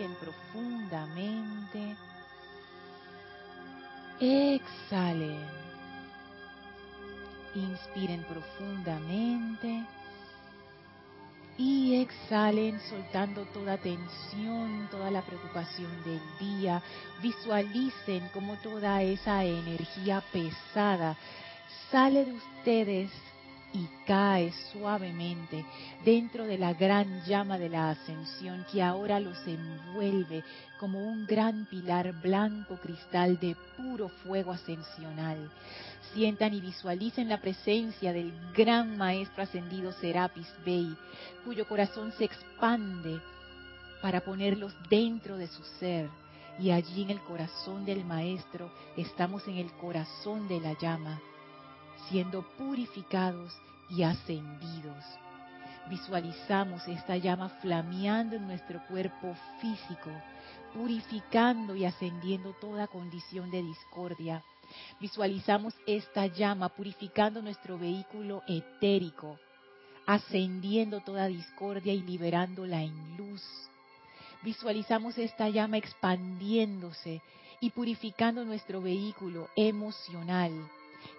Inspiren profundamente. Exhalen. Inspiren profundamente. Y exhalen soltando toda tensión, toda la preocupación del día. Visualicen como toda esa energía pesada sale de ustedes y cae suavemente dentro de la gran llama de la ascensión que ahora los envuelve como un gran pilar blanco cristal de puro fuego ascensional. Sientan y visualicen la presencia del gran maestro ascendido Serapis Bey, cuyo corazón se expande para ponerlos dentro de su ser. Y allí en el corazón del maestro estamos en el corazón de la llama siendo purificados y ascendidos. Visualizamos esta llama flameando en nuestro cuerpo físico, purificando y ascendiendo toda condición de discordia. Visualizamos esta llama purificando nuestro vehículo etérico, ascendiendo toda discordia y liberándola en luz. Visualizamos esta llama expandiéndose y purificando nuestro vehículo emocional,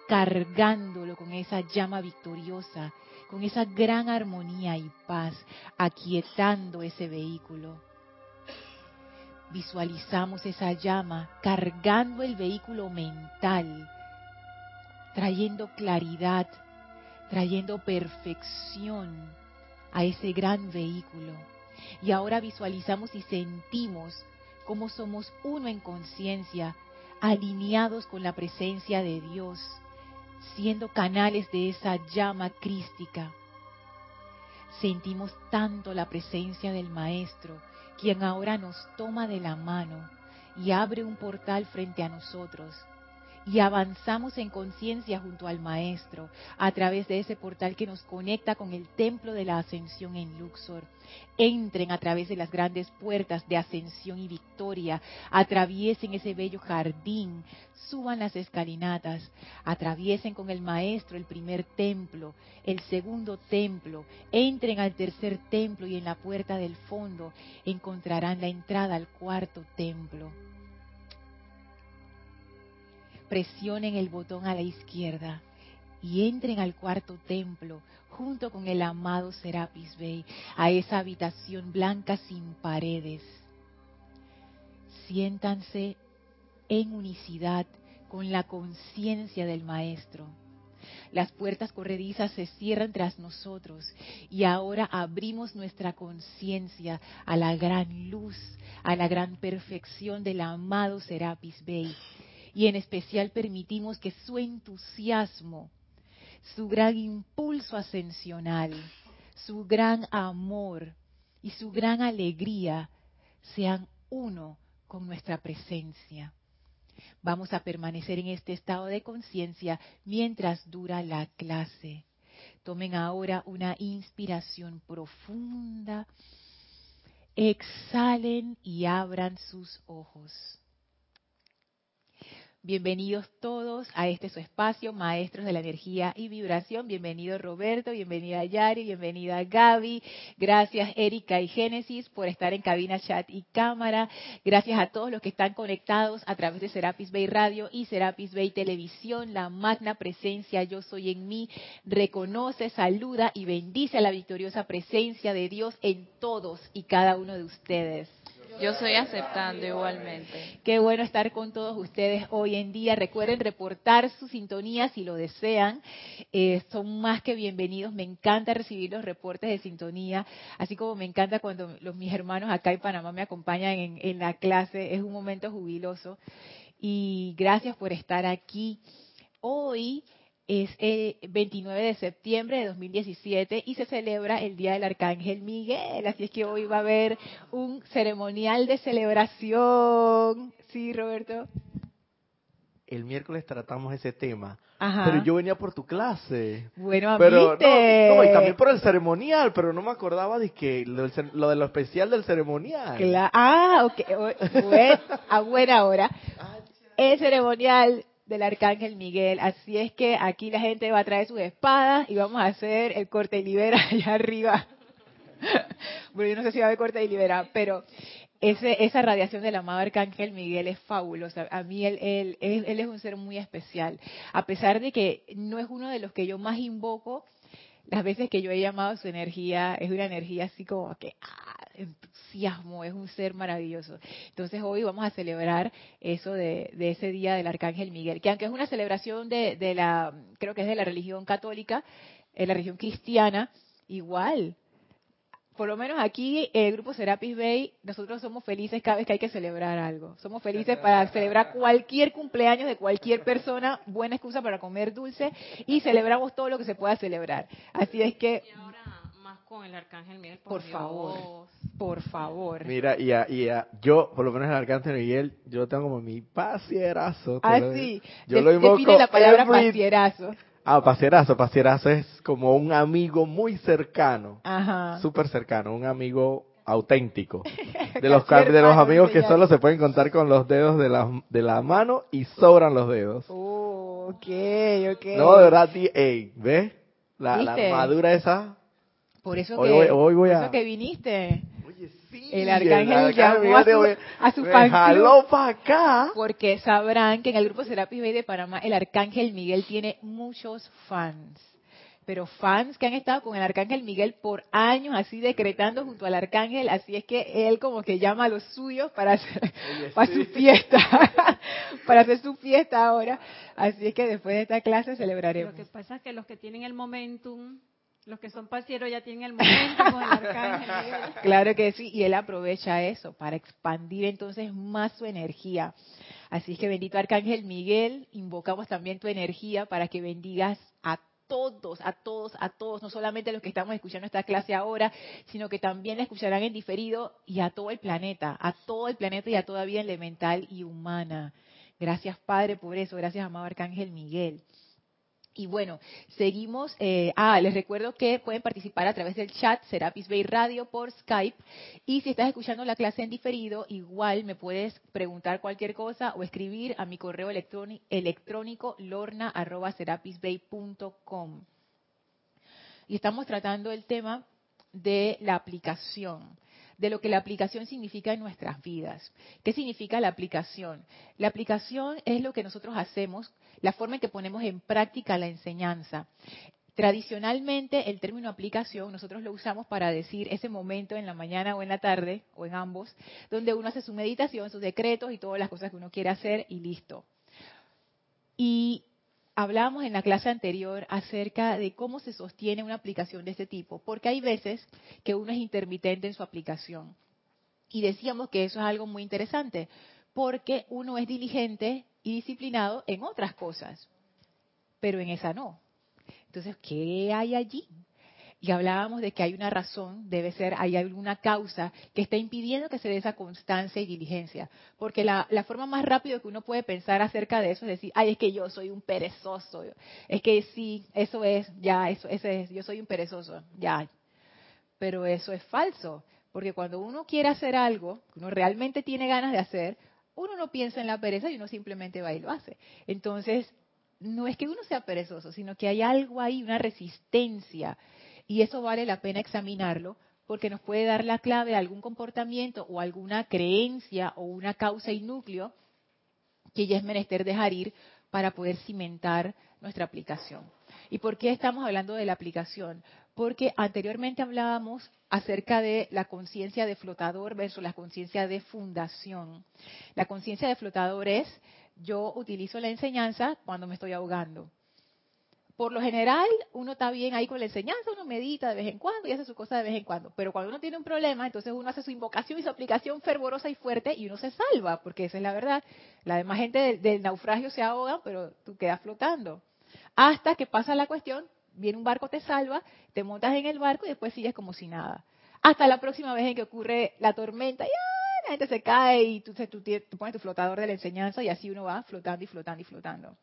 cargándolo con esa llama victoriosa, con esa gran armonía y paz, aquietando ese vehículo. Visualizamos esa llama cargando el vehículo mental, trayendo claridad, trayendo perfección a ese gran vehículo. Y ahora visualizamos y sentimos cómo somos uno en conciencia alineados con la presencia de Dios, siendo canales de esa llama crística. Sentimos tanto la presencia del Maestro, quien ahora nos toma de la mano y abre un portal frente a nosotros y avanzamos en conciencia junto al Maestro a través de ese portal que nos conecta con el templo de la ascensión en Luxor. Entren a través de las grandes puertas de ascensión y victoria, atraviesen ese bello jardín, suban las escalinatas, atraviesen con el Maestro el primer templo, el segundo templo, entren al tercer templo y en la puerta del fondo encontrarán la entrada al cuarto templo presionen el botón a la izquierda y entren al cuarto templo junto con el amado Serapis Bey a esa habitación blanca sin paredes. Siéntanse en unicidad con la conciencia del Maestro. Las puertas corredizas se cierran tras nosotros y ahora abrimos nuestra conciencia a la gran luz, a la gran perfección del amado Serapis Bey y en especial permitimos que su entusiasmo, su gran impulso ascensional, su gran amor y su gran alegría sean uno con nuestra presencia. Vamos a permanecer en este estado de conciencia mientras dura la clase. Tomen ahora una inspiración profunda. Exhalen y abran sus ojos. Bienvenidos todos a este su espacio, Maestros de la Energía y Vibración. Bienvenido Roberto, bienvenida Yari, bienvenida Gaby. Gracias Erika y Génesis por estar en cabina, chat y cámara. Gracias a todos los que están conectados a través de Serapis Bay Radio y Serapis Bay Televisión. La magna presencia Yo Soy en mí reconoce, saluda y bendice a la victoriosa presencia de Dios en todos y cada uno de ustedes. Yo estoy aceptando igualmente. Qué bueno estar con todos ustedes hoy en día. Recuerden reportar su sintonía si lo desean. Eh, son más que bienvenidos. Me encanta recibir los reportes de sintonía, así como me encanta cuando los, mis hermanos acá en Panamá me acompañan en, en la clase. Es un momento jubiloso. Y gracias por estar aquí. Hoy es el 29 de septiembre de 2017 y se celebra el Día del Arcángel Miguel. Así es que hoy va a haber un ceremonial de celebración. Sí, Roberto. El miércoles tratamos ese tema. Pero yo venía por tu clase. Bueno, pero no, y también por el ceremonial, pero no me acordaba de que lo, de lo especial del ceremonial. ah, ok. a buena hora. Ah, el ceremonial del arcángel Miguel. Así es que aquí la gente va a traer sus espadas y vamos a hacer el corte y libera allá arriba. bueno, yo no sé si va a haber corte y libera, pero ese, esa radiación del amado Arcángel Miguel es fabulosa. A mí él, él, él, es un ser muy especial. A pesar de que no es uno de los que yo más invoco, las veces que yo he llamado su energía, es una energía así como que ah, entusiasmo, es un ser maravilloso. Entonces hoy vamos a celebrar eso de, de, ese día del Arcángel Miguel, que aunque es una celebración de, de la, creo que es de la religión católica, en la religión cristiana, igual por lo menos aquí, el grupo Serapis Bay, nosotros somos felices cada vez que hay que celebrar algo. Somos felices para celebrar cualquier cumpleaños de cualquier persona, buena excusa para comer dulce y celebramos todo lo que se pueda celebrar. Así es que... Y ahora más con el Arcángel Miguel, por, favor. Por favor. Mira, y, yo, por lo menos el Arcángel Miguel, yo tengo como mi pasierazo. Ah, sí. Yo lo invoco. la palabra pasierazo. Ah, Pacierazo. Pacierazo es como un amigo muy cercano. Ajá. Súper cercano, un amigo auténtico. De los, de los amigos que solo se pueden contar con los dedos de la, de la mano y sobran los dedos. Oh, ok, ok. No, de verdad, ey, ¿ves? La, la armadura esa. Por eso, que, hoy voy a... por eso que viniste el arcángel llamó a su, a su fan acá. Porque sabrán que en el grupo Serapis Bay de Panamá el arcángel Miguel tiene muchos fans. Pero fans que han estado con el arcángel Miguel por años, así decretando junto al arcángel, así es que él como que llama a los suyos para hacer para su fiesta, para hacer su fiesta ahora. Así es que después de esta clase celebraremos. Lo que pasa es que los que tienen el momentum los que son pasieros ya tienen el momento con el arcángel. Claro que sí, y él aprovecha eso para expandir entonces más su energía. Así es que bendito arcángel Miguel, invocamos también tu energía para que bendigas a todos, a todos, a todos, no solamente los que estamos escuchando esta clase ahora, sino que también la escucharán en diferido y a todo el planeta, a todo el planeta y a toda vida elemental y humana. Gracias Padre por eso, gracias amado Arcángel Miguel. Y bueno, seguimos. Eh, ah, les recuerdo que pueden participar a través del chat Serapis Bay Radio por Skype. Y si estás escuchando la clase en diferido, igual me puedes preguntar cualquier cosa o escribir a mi correo electrónico lorna.serapisbay.com. Y estamos tratando el tema de la aplicación de lo que la aplicación significa en nuestras vidas. ¿Qué significa la aplicación? La aplicación es lo que nosotros hacemos, la forma en que ponemos en práctica la enseñanza. Tradicionalmente el término aplicación nosotros lo usamos para decir ese momento en la mañana o en la tarde, o en ambos, donde uno hace su meditación, sus decretos y todas las cosas que uno quiere hacer y listo. Y hablábamos en la clase anterior acerca de cómo se sostiene una aplicación de este tipo, porque hay veces que uno es intermitente en su aplicación. Y decíamos que eso es algo muy interesante, porque uno es diligente y disciplinado en otras cosas, pero en esa no. Entonces, ¿qué hay allí? Y hablábamos de que hay una razón, debe ser, hay alguna causa que está impidiendo que se dé esa constancia y diligencia. Porque la, forma más rápida que uno puede pensar acerca de eso es decir, ay, es que yo soy un perezoso. Es que sí, eso es, ya, eso, es, yo soy un perezoso, ya. Pero eso es falso. Porque cuando uno quiere hacer algo que uno realmente tiene ganas de hacer, uno no piensa en la pereza y uno simplemente va y lo hace. Entonces, no es que uno sea perezoso, sino que hay algo ahí, una resistencia y eso vale la pena examinarlo porque nos puede dar la clave a algún comportamiento o alguna creencia o una causa y núcleo que ya es menester dejar ir para poder cimentar nuestra aplicación. ¿Y por qué estamos hablando de la aplicación? Porque anteriormente hablábamos acerca de la conciencia de flotador versus la conciencia de fundación. La conciencia de flotador es, yo utilizo la enseñanza cuando me estoy ahogando por lo general uno está bien ahí con la enseñanza, uno medita de vez en cuando y hace su cosa de vez en cuando. Pero cuando uno tiene un problema, entonces uno hace su invocación y su aplicación fervorosa y fuerte y uno se salva, porque esa es la verdad. La demás gente del, naufragio se ahoga, pero tú quedas flotando. Hasta que pasa la cuestión, viene un barco, te salva, te montas en el barco y después sigues como si nada. Hasta la próxima vez en que ocurre la tormenta y la gente se cae y tú, tú, tú pones tu flotador de la enseñanza y así uno va flotando y flotando y flotando.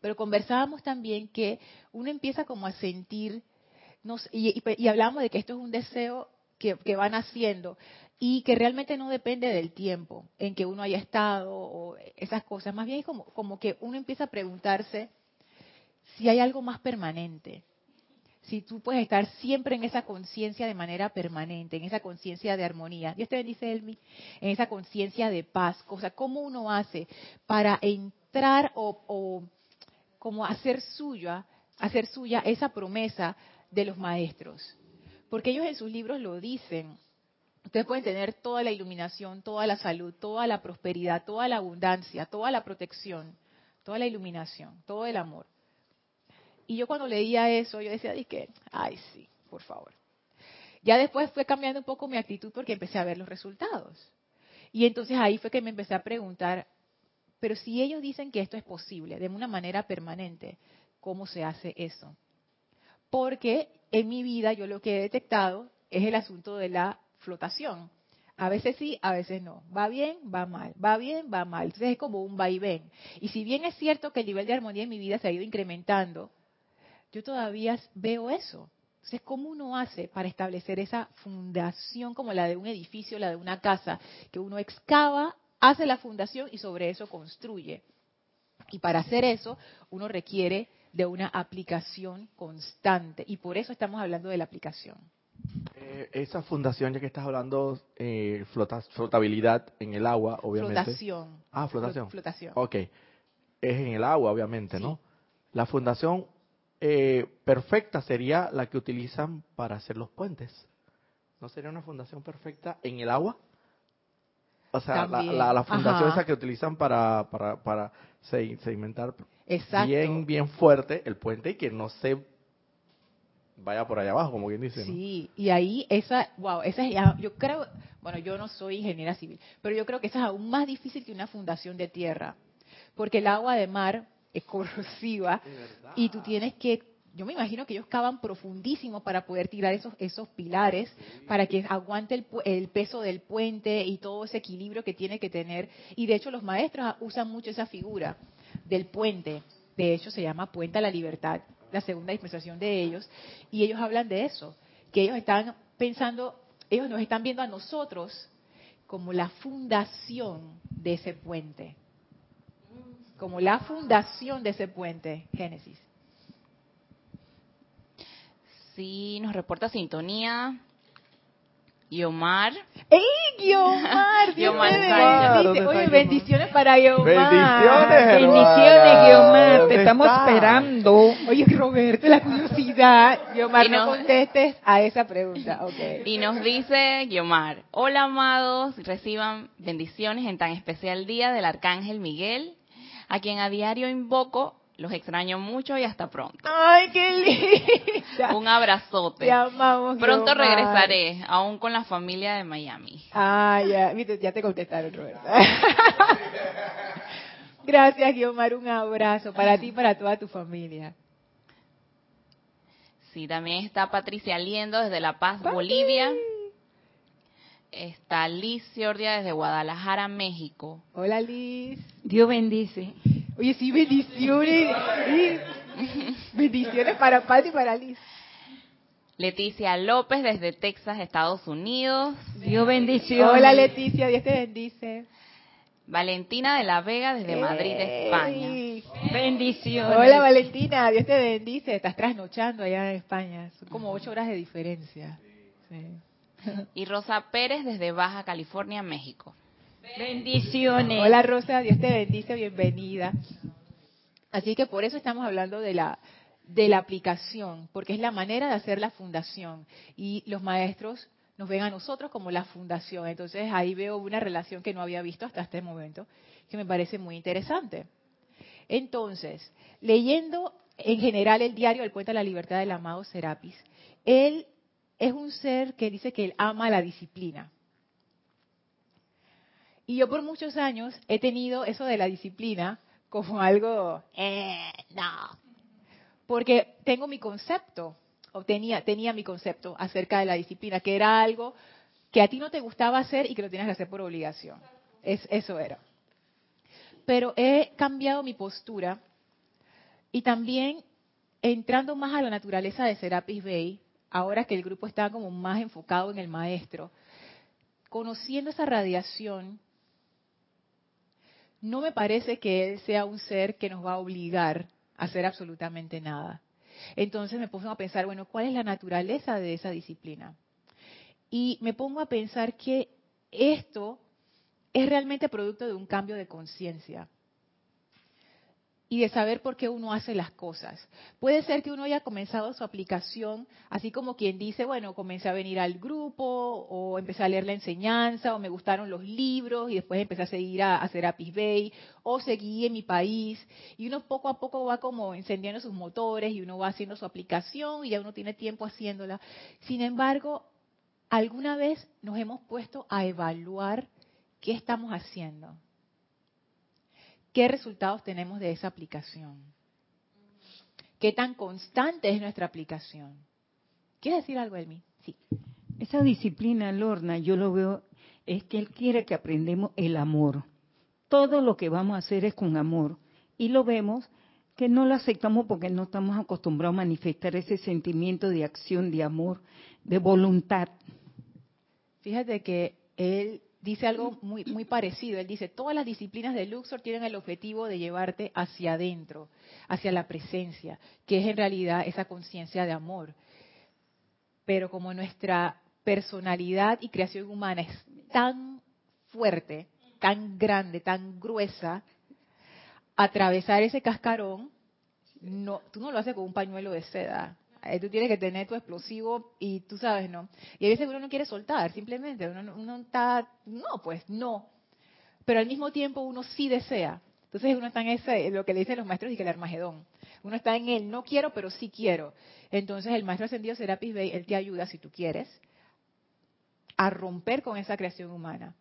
Pero conversábamos también que uno empieza como a sentir, y, y, hablamos de que esto es un deseo que, van haciendo y que realmente no depende del tiempo en que uno haya estado o esas cosas. Más bien es como, como que uno empieza a preguntarse si hay algo más permanente, si tú puedes estar siempre en esa conciencia de manera permanente, en esa conciencia de armonía. Dios te bendice, Elmi, en esa conciencia de paz. O ¿cómo uno hace para entrar o como hacer suya, hacer suya esa promesa de los maestros? Porque ellos en sus libros lo dicen. Ustedes pueden tener toda la iluminación, toda la salud, toda la prosperidad, toda la abundancia, toda la protección, toda la iluminación, todo el amor. Y yo cuando leía eso, yo decía, que, ay, sí, por favor. Ya después fue cambiando un poco mi actitud porque empecé a ver los resultados. Y entonces ahí fue que me empecé a preguntar, pero si ellos dicen que esto es posible de una manera permanente, ¿cómo se hace eso? Porque en mi vida yo lo que he detectado es el asunto de la flotación. A veces sí, a veces no. Va bien, va mal. Va bien, va mal. Entonces es como un vaivén. Y si bien es cierto que el nivel de armonía en mi vida se ha ido incrementando, yo todavía veo eso. Entonces, ¿cómo uno hace para establecer esa fundación como la de un edificio, la de una casa, que uno excava, hace la fundación y sobre eso construye? Y para hacer eso, uno requiere de una aplicación constante. Y por eso estamos hablando de la aplicación. Eh, esa fundación, ya que estás hablando, eh, flotabilidad en el agua, obviamente. Flotación. Ah, flotación. Flotación. Ok. Es en el agua, obviamente, ¿no? La fundación eh, perfecta sería la que utilizan para hacer los puentes. ¿No sería una fundación perfecta en el agua? O sea, la, fundación esa que utilizan para, para, para sedimentar bien, bien fuerte el puente y que no se vaya por allá abajo, como bien dice. Sí, y ahí esa, wow, esa es, yo creo, bueno, yo no soy ingeniera civil, pero yo creo que esa es aún más difícil que una fundación de tierra, porque el agua de mar es corrosiva y tú tienes que yo me imagino que ellos cavan profundísimo para poder tirar esos esos pilares para que aguante el, el, peso del puente y todo ese equilibrio que tiene que tener. Y de hecho los maestros usan mucho esa figura del puente. De hecho se llama puente a la libertad la segunda dispensación de ellos. Y ellos hablan de eso que ellos están pensando ellos nos están viendo a nosotros como la fundación de ese puente. Como la fundación de ese puente, Génesis. Sí, nos reporta sintonía. Guiomar. ¡Ey, Guiomar! Guiomar Oye, bendiciones para Guiomar. Bendiciones, Bendiciones, Guiomar. Te estamos esperando. Oye, Roberto, la curiosidad. Guiomar, no contestes a esa pregunta. Okay. Y nos dice Guiomar, hola amados, reciban bendiciones en tan especial día del Arcángel Miguel a quien a diario invoco. Los extraño mucho y hasta pronto. ¡Ay, qué linda! Un abrazote. Te amamos. Pronto regresaré, aún con la familia de Miami. Ah, ya, ya te contestaron, Roberto. Gracias, Guiomar. Un abrazo para ti y para toda tu familia. Sí, también está Patricia Liendo desde La Paz, Bolivia. Está Liz Ciordia desde Guadalajara, México. Hola Liz. Dios bendice. Oye, sí, bendiciones. bendiciones para Pati y para Liz. Leticia López desde Texas, Estados Unidos. Dios bendice. Hola Leticia, Dios te bendice. Valentina de la Vega desde Madrid, España. Bendiciones. Hola Valentina, Dios te bendice. Estás trasnochando allá en España. Son como ocho horas de diferencia. Sí y Rosa Pérez desde Baja California, México. Bendiciones. Hola Rosa, Dios te bendice, bienvenida. Así que por eso estamos hablando de la de la aplicación, porque es la manera de hacer la fundación y los maestros nos ven a nosotros como la fundación. Entonces ahí veo una relación que no había visto hasta este momento, que me parece muy interesante. Entonces, leyendo en general el diario El Cuenta de la Libertad del amado Serapis, él es un ser que dice que él ama la disciplina. Y yo por muchos años he tenido eso de la disciplina como algo, eh, no. Porque tengo mi concepto, o tenía, tenía mi concepto acerca de la disciplina, que era algo que a ti no te gustaba hacer y que lo tienes que hacer por obligación. Es, eso era. Pero he cambiado mi postura y también entrando más a la naturaleza de Serapis Bay, ahora que el grupo está como más enfocado en el maestro, conociendo esa radiación, no me parece que él sea un ser que nos va a obligar a hacer absolutamente nada. Entonces me pongo a pensar, bueno, ¿cuál es la naturaleza de esa disciplina? Y me pongo a pensar que esto es realmente producto de un cambio de conciencia y de saber por qué uno hace las cosas. Puede ser que uno haya comenzado su aplicación, así como quien dice, bueno, comencé a venir al grupo, o empecé a leer la enseñanza, o me gustaron los libros, y después empecé a seguir a, hacer Serapis Bay, o seguí en mi país, y uno poco a poco va como encendiendo sus motores, y uno va haciendo su aplicación, y ya uno tiene tiempo haciéndola. Sin embargo, ¿alguna vez nos hemos puesto a evaluar qué estamos haciendo? ¿Qué resultados tenemos de esa aplicación? ¿Qué tan constante es nuestra aplicación? ¿Quieres decir algo, Elmi? Sí. Esa disciplina, Lorna, yo lo veo, es que Él quiere que aprendamos el amor. Todo lo que vamos a hacer es con amor. Y lo vemos que no lo aceptamos porque no estamos acostumbrados a manifestar ese sentimiento de acción, de amor, de voluntad. Fíjate que Él dice algo muy, parecido. Él dice, todas las disciplinas de Luxor tienen el objetivo de llevarte hacia adentro, hacia la presencia, que es en realidad esa conciencia de amor. Pero como nuestra personalidad y creación humana es tan fuerte, tan grande, tan gruesa, atravesar ese cascarón, no, tú no lo haces con un pañuelo de seda, tú tienes que tener tu explosivo y tú sabes, ¿no? Y a veces uno no quiere soltar, simplemente, uno, uno está, no, pues no. Pero al mismo tiempo uno sí desea. Entonces uno está en ese, lo que le dicen los maestros, y que el Armagedón. Uno está en él, no quiero, pero sí quiero. Entonces el maestro ascendido Serapis Bey, él te ayuda, si tú quieres, a romper con esa creación humana.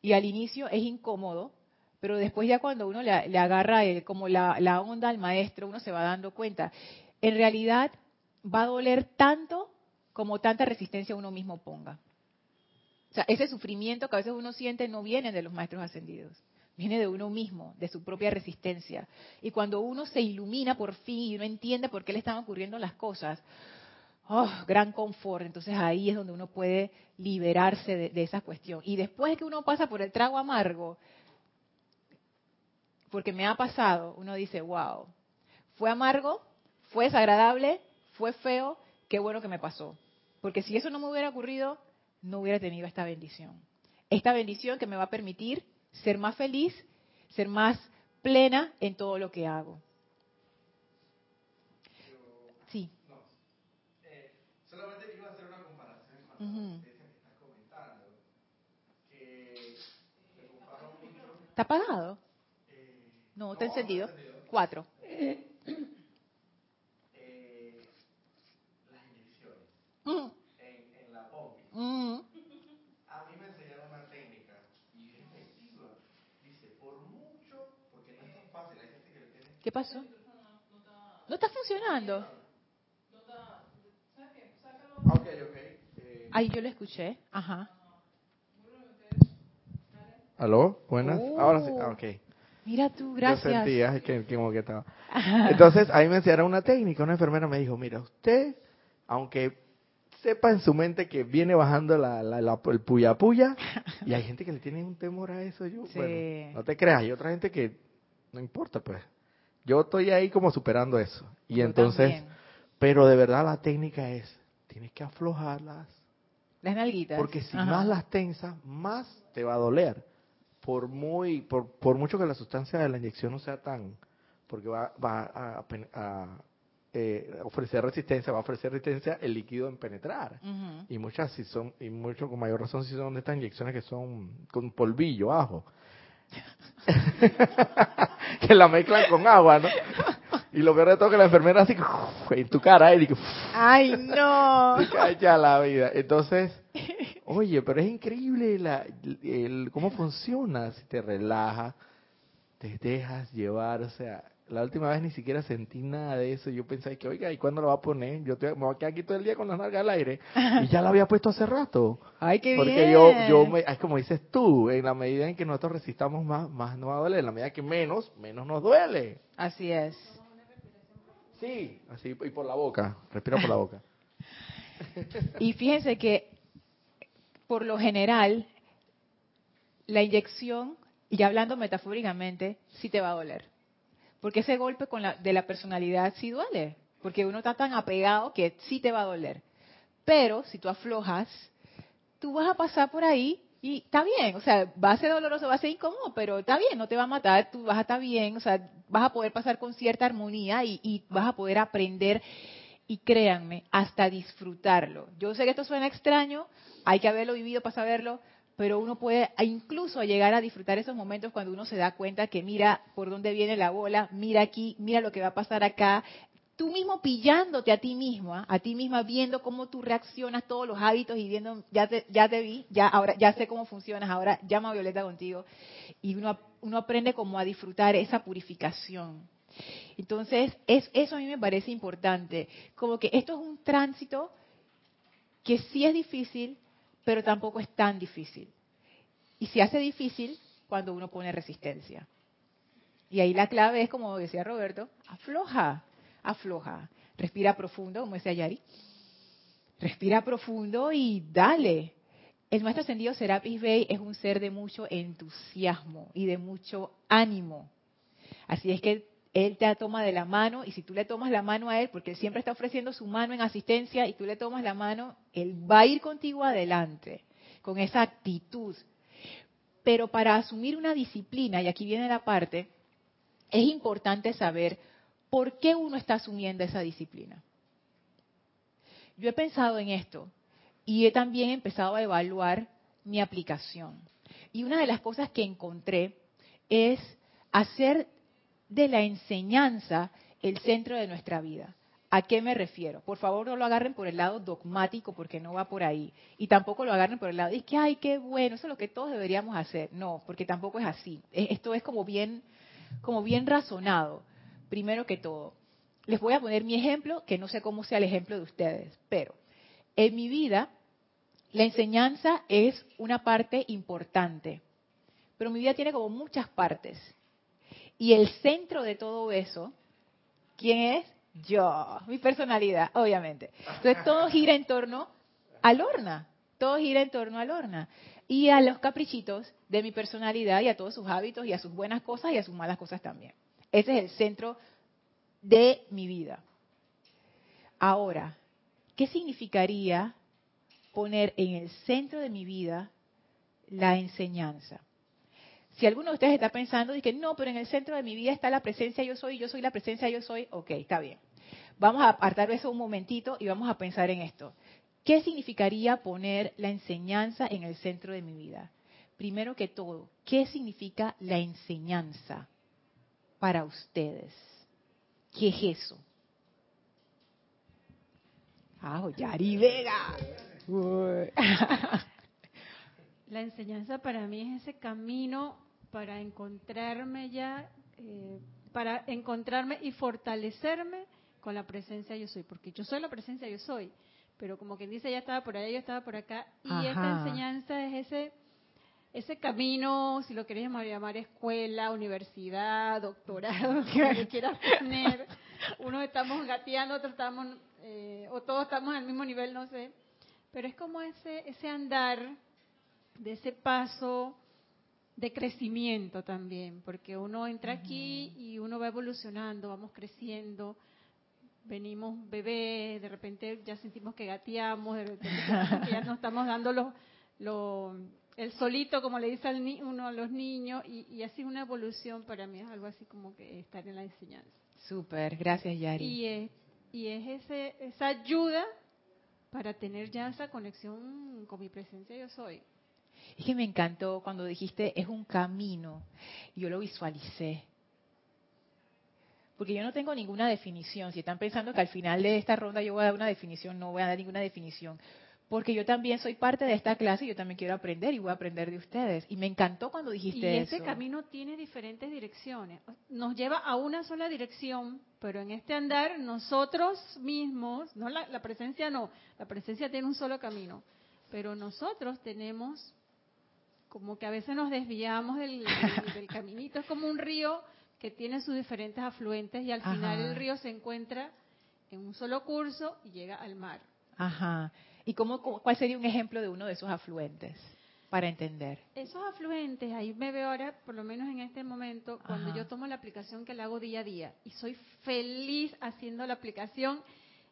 Y al inicio es incómodo, pero después ya cuando uno le, agarra como la onda al maestro, uno se va dando cuenta. En realidad, va a doler tanto como tanta resistencia uno mismo ponga. O sea, ese sufrimiento que a veces uno siente no viene de los maestros ascendidos, viene de uno mismo, de su propia resistencia. Y cuando uno se ilumina por fin y uno entiende por qué le están ocurriendo las cosas, oh, gran confort. Entonces ahí es donde uno puede liberarse de, esa cuestión. Y después que uno pasa por el trago amargo, porque me ha pasado, uno dice, wow, fue amargo, fue desagradable, fue feo, qué bueno que me pasó. Porque si eso no me hubiera ocurrido, no hubiera tenido esta bendición. Esta bendición que me va a permitir ser más feliz, ser más plena en todo lo que hago. Sí. Eh, solamente quiero hacer una comparación con que estás comentando. Que ¿Está apagado? Eh, no, está encendido. Cuatro. En, la POMPI. A mí me enseñaron una técnica y es efectiva. Dice, por mucho, porque no es tan fácil, hay gente que le tiene... ¿Qué pasó? No está funcionando. Ok, ok. Eh, Ay, yo lo escuché. Ajá. ¿Aló? Buenas. Ahora sí. Ah, ok. Mira tú, gracias. Yo sentía que, que, que estaba. Entonces, ahí me enseñaron una técnica. Una enfermera me dijo, mira, usted, aunque sepa en su mente que viene bajando la, el puya puya y hay gente que le tiene un temor a eso. Yo, bueno, no te creas, hay otra gente que no importa, pues. Yo estoy ahí como superando eso. Y entonces, pero de verdad la técnica es, tienes que aflojarlas. Las nalguitas. Porque si más las tensas, más te va a doler. Por muy, por, por mucho que la sustancia de la inyección no sea tan, porque va, va a, a eh, ofrecer resistencia, va a ofrecer resistencia el líquido en penetrar. Y muchas si son, y mucho con mayor razón si son de estas inyecciones que son con polvillo, ajo. que la mezclan con agua, ¿no? Y lo peor de todo que la enfermera así en tu cara y ¡Ay, no! ya la vida. Entonces, oye, pero es increíble la, el, cómo funciona. Si te relajas, te dejas llevar, o sea, la última vez ni siquiera sentí nada de eso. Yo pensé que, oiga, ¿y cuándo lo va a poner? Yo me voy a quedar aquí todo el día con las nalgas al aire. Y ya lo había puesto hace rato. ¡Ay, qué Porque bien! yo, yo es como dices tú, en la medida en que nosotros resistamos más, más nos va a doler. En la medida que menos, menos nos duele. Así es. Sí, así, y por la boca. Respira por la boca. y fíjense que, por lo general, la inyección, y hablando metafóricamente, sí te va a doler. Porque ese golpe con la, de la personalidad sí duele. porque uno está tan apegado que sí te va a doler. Pero si tú aflojas, tú vas a pasar por ahí y está bien, o sea, va a ser doloroso, va a ser incómodo, pero está bien, no te va a matar, tú vas a estar bien, o sea, vas a poder pasar con cierta armonía y, y vas a poder aprender y créanme, hasta disfrutarlo. Yo sé que esto suena extraño, hay que haberlo vivido para saberlo, pero uno puede incluso llegar a disfrutar esos momentos cuando uno se da cuenta que mira por dónde viene la bola, mira aquí, mira lo que va a pasar acá, tú mismo pillándote a ti misma, a ti misma viendo cómo tú reaccionas todos los hábitos y viendo, ya te, ya te vi, ya ahora ya sé cómo funcionas, ahora llama a Violeta contigo. Y uno, uno aprende como a disfrutar esa purificación. Entonces, es, eso a mí me parece importante, como que esto es un tránsito que sí es difícil, pero tampoco es tan difícil. Y se hace difícil cuando uno pone resistencia. Y ahí la clave es, como decía Roberto, afloja, afloja. Respira profundo, como decía Yari. Respira profundo y dale. El maestro ascendido Serapis Bey es un ser de mucho entusiasmo y de mucho ánimo. Así es que él te toma de la mano y si tú le tomas la mano a él, porque él siempre está ofreciendo su mano en asistencia y tú le tomas la mano, él va a ir contigo adelante con esa actitud. Pero para asumir una disciplina, y aquí viene la parte, es importante saber por qué uno está asumiendo esa disciplina. Yo he pensado en esto y he también empezado a evaluar mi aplicación. Y una de las cosas que encontré es hacer de la enseñanza el centro de nuestra vida. ¿A qué me refiero? Por favor, no lo agarren por el lado dogmático porque no va por ahí. Y tampoco lo agarren por el lado, es que, ay, qué bueno, eso es lo que todos deberíamos hacer. No, porque tampoco es así. Esto es como bien, como bien razonado, primero que todo. Les voy a poner mi ejemplo, que no sé cómo sea el ejemplo de ustedes, pero en mi vida la enseñanza es una parte importante, pero mi vida tiene como muchas partes. Y el centro de todo eso, ¿quién es? Yo, mi personalidad, obviamente. Entonces todo gira en torno a Lorna, todo gira en torno a Lorna. Y a los caprichitos de mi personalidad y a todos sus hábitos y a sus buenas cosas y a sus malas cosas también. Ese es el centro de mi vida. Ahora, ¿qué significaría poner en el centro de mi vida la enseñanza? Si alguno de ustedes está pensando y que no, pero en el centro de mi vida está la presencia yo soy, yo soy la presencia yo soy, ok, está bien. Vamos a apartar eso un momentito y vamos a pensar en esto. ¿Qué significaría poner la enseñanza en el centro de mi vida? Primero que todo, ¿qué significa la enseñanza para ustedes? ¿Qué es eso? Ah, Yari Vega. La enseñanza para mí es ese camino para encontrarme ya, eh, para encontrarme y fortalecerme con la presencia yo soy, porque yo soy la presencia yo soy, pero como quien dice, ya estaba por allá, yo estaba por acá, y esta enseñanza es ese ese camino, si lo querés llamar, escuela, universidad, doctorado, que quieras tener, unos estamos gateando, otros estamos, eh, o todos estamos al mismo nivel, no sé, pero es como ese, ese andar de ese paso de crecimiento también, porque uno entra aquí y uno va evolucionando, vamos creciendo, venimos bebés, de repente ya sentimos que gateamos, de repente ya nos estamos dando los, el solito, como le dice uno a los niños, y, y así una evolución para mí es algo así como que estar en la enseñanza. Súper, gracias Yari. Y es, y es ese, esa ayuda para tener ya esa conexión con mi presencia yo soy. Es que me encantó cuando dijiste es un camino. Yo lo visualicé. Porque yo no tengo ninguna definición. Si están pensando que al final de esta ronda yo voy a dar una definición, no voy a dar ninguna definición. Porque yo también soy parte de esta clase y yo también quiero aprender y voy a aprender de ustedes. Y me encantó cuando dijiste eso. Y ese camino tiene diferentes direcciones. Nos lleva a una sola dirección, pero en este andar nosotros mismos, no la, la presencia no, la presencia tiene un solo camino, pero nosotros tenemos como que a veces nos desviamos del, caminito, es como un río que tiene sus diferentes afluentes y al final el río se encuentra en un solo curso y llega al mar. Ajá. ¿Y cómo, cuál sería un ejemplo de uno de esos afluentes? para entender. Esos afluentes, ahí me veo ahora, por lo menos en este momento, cuando Ajá. yo tomo la aplicación que la hago día a día y soy feliz haciendo la aplicación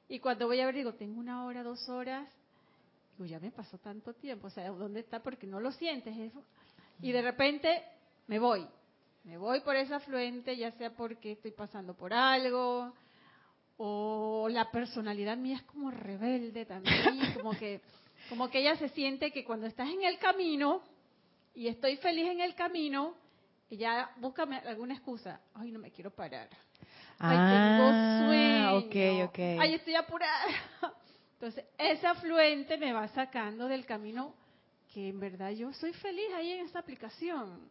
y cuando voy a ver digo, tengo una hora, dos horas, digo, ya me pasó tanto tiempo, o sea, ¿dónde está? Porque no lo sientes. eso. Y de repente me voy, me voy por ese afluente, ya sea porque estoy pasando por algo o la personalidad mía es como rebelde también, como que como que ella se siente que cuando estás en el camino y estoy feliz en el camino, ella busca alguna excusa. Ay, no me quiero parar. Ay, Ah, tengo sueño. ok, ok. Ay, estoy apurada. Entonces, ese afluente me va sacando del camino que en verdad yo soy feliz ahí en esa aplicación.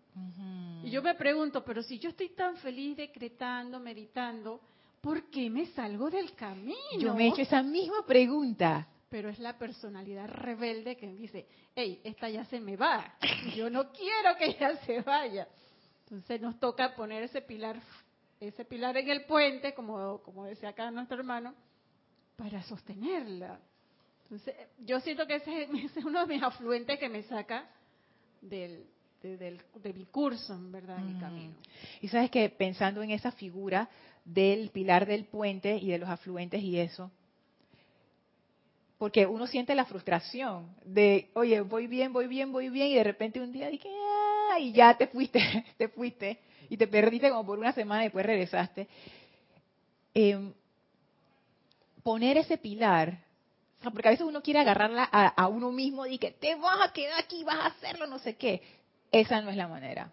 Y yo me pregunto, pero si yo estoy tan feliz decretando, meditando, ¿por qué me salgo del camino? Yo me he hecho esa misma pregunta. pero es la personalidad rebelde que dice, hey, esta ya se me va, yo no quiero que ella se vaya. Entonces nos toca poner ese pilar, ese pilar en el puente, como, como decía acá nuestro hermano, para sostenerla. Entonces yo siento que ese, ese es uno de mis afluentes que me saca del, de, del- de mi curso, en verdad, de mi Mm. camino. Y sabes que pensando en esa figura del pilar del puente y de los afluentes y eso, porque uno siente la frustración de, oye, voy bien, voy bien, voy bien, y de repente un día dije, ah, y ya te fuiste, te fuiste, y te perdiste como por una semana y después regresaste. Em, poner ese pilar, o sea, porque a veces uno quiere agarrarla a, a uno mismo y que te vas a quedar aquí, vas a hacerlo, no sé qué. Esa no es la manera.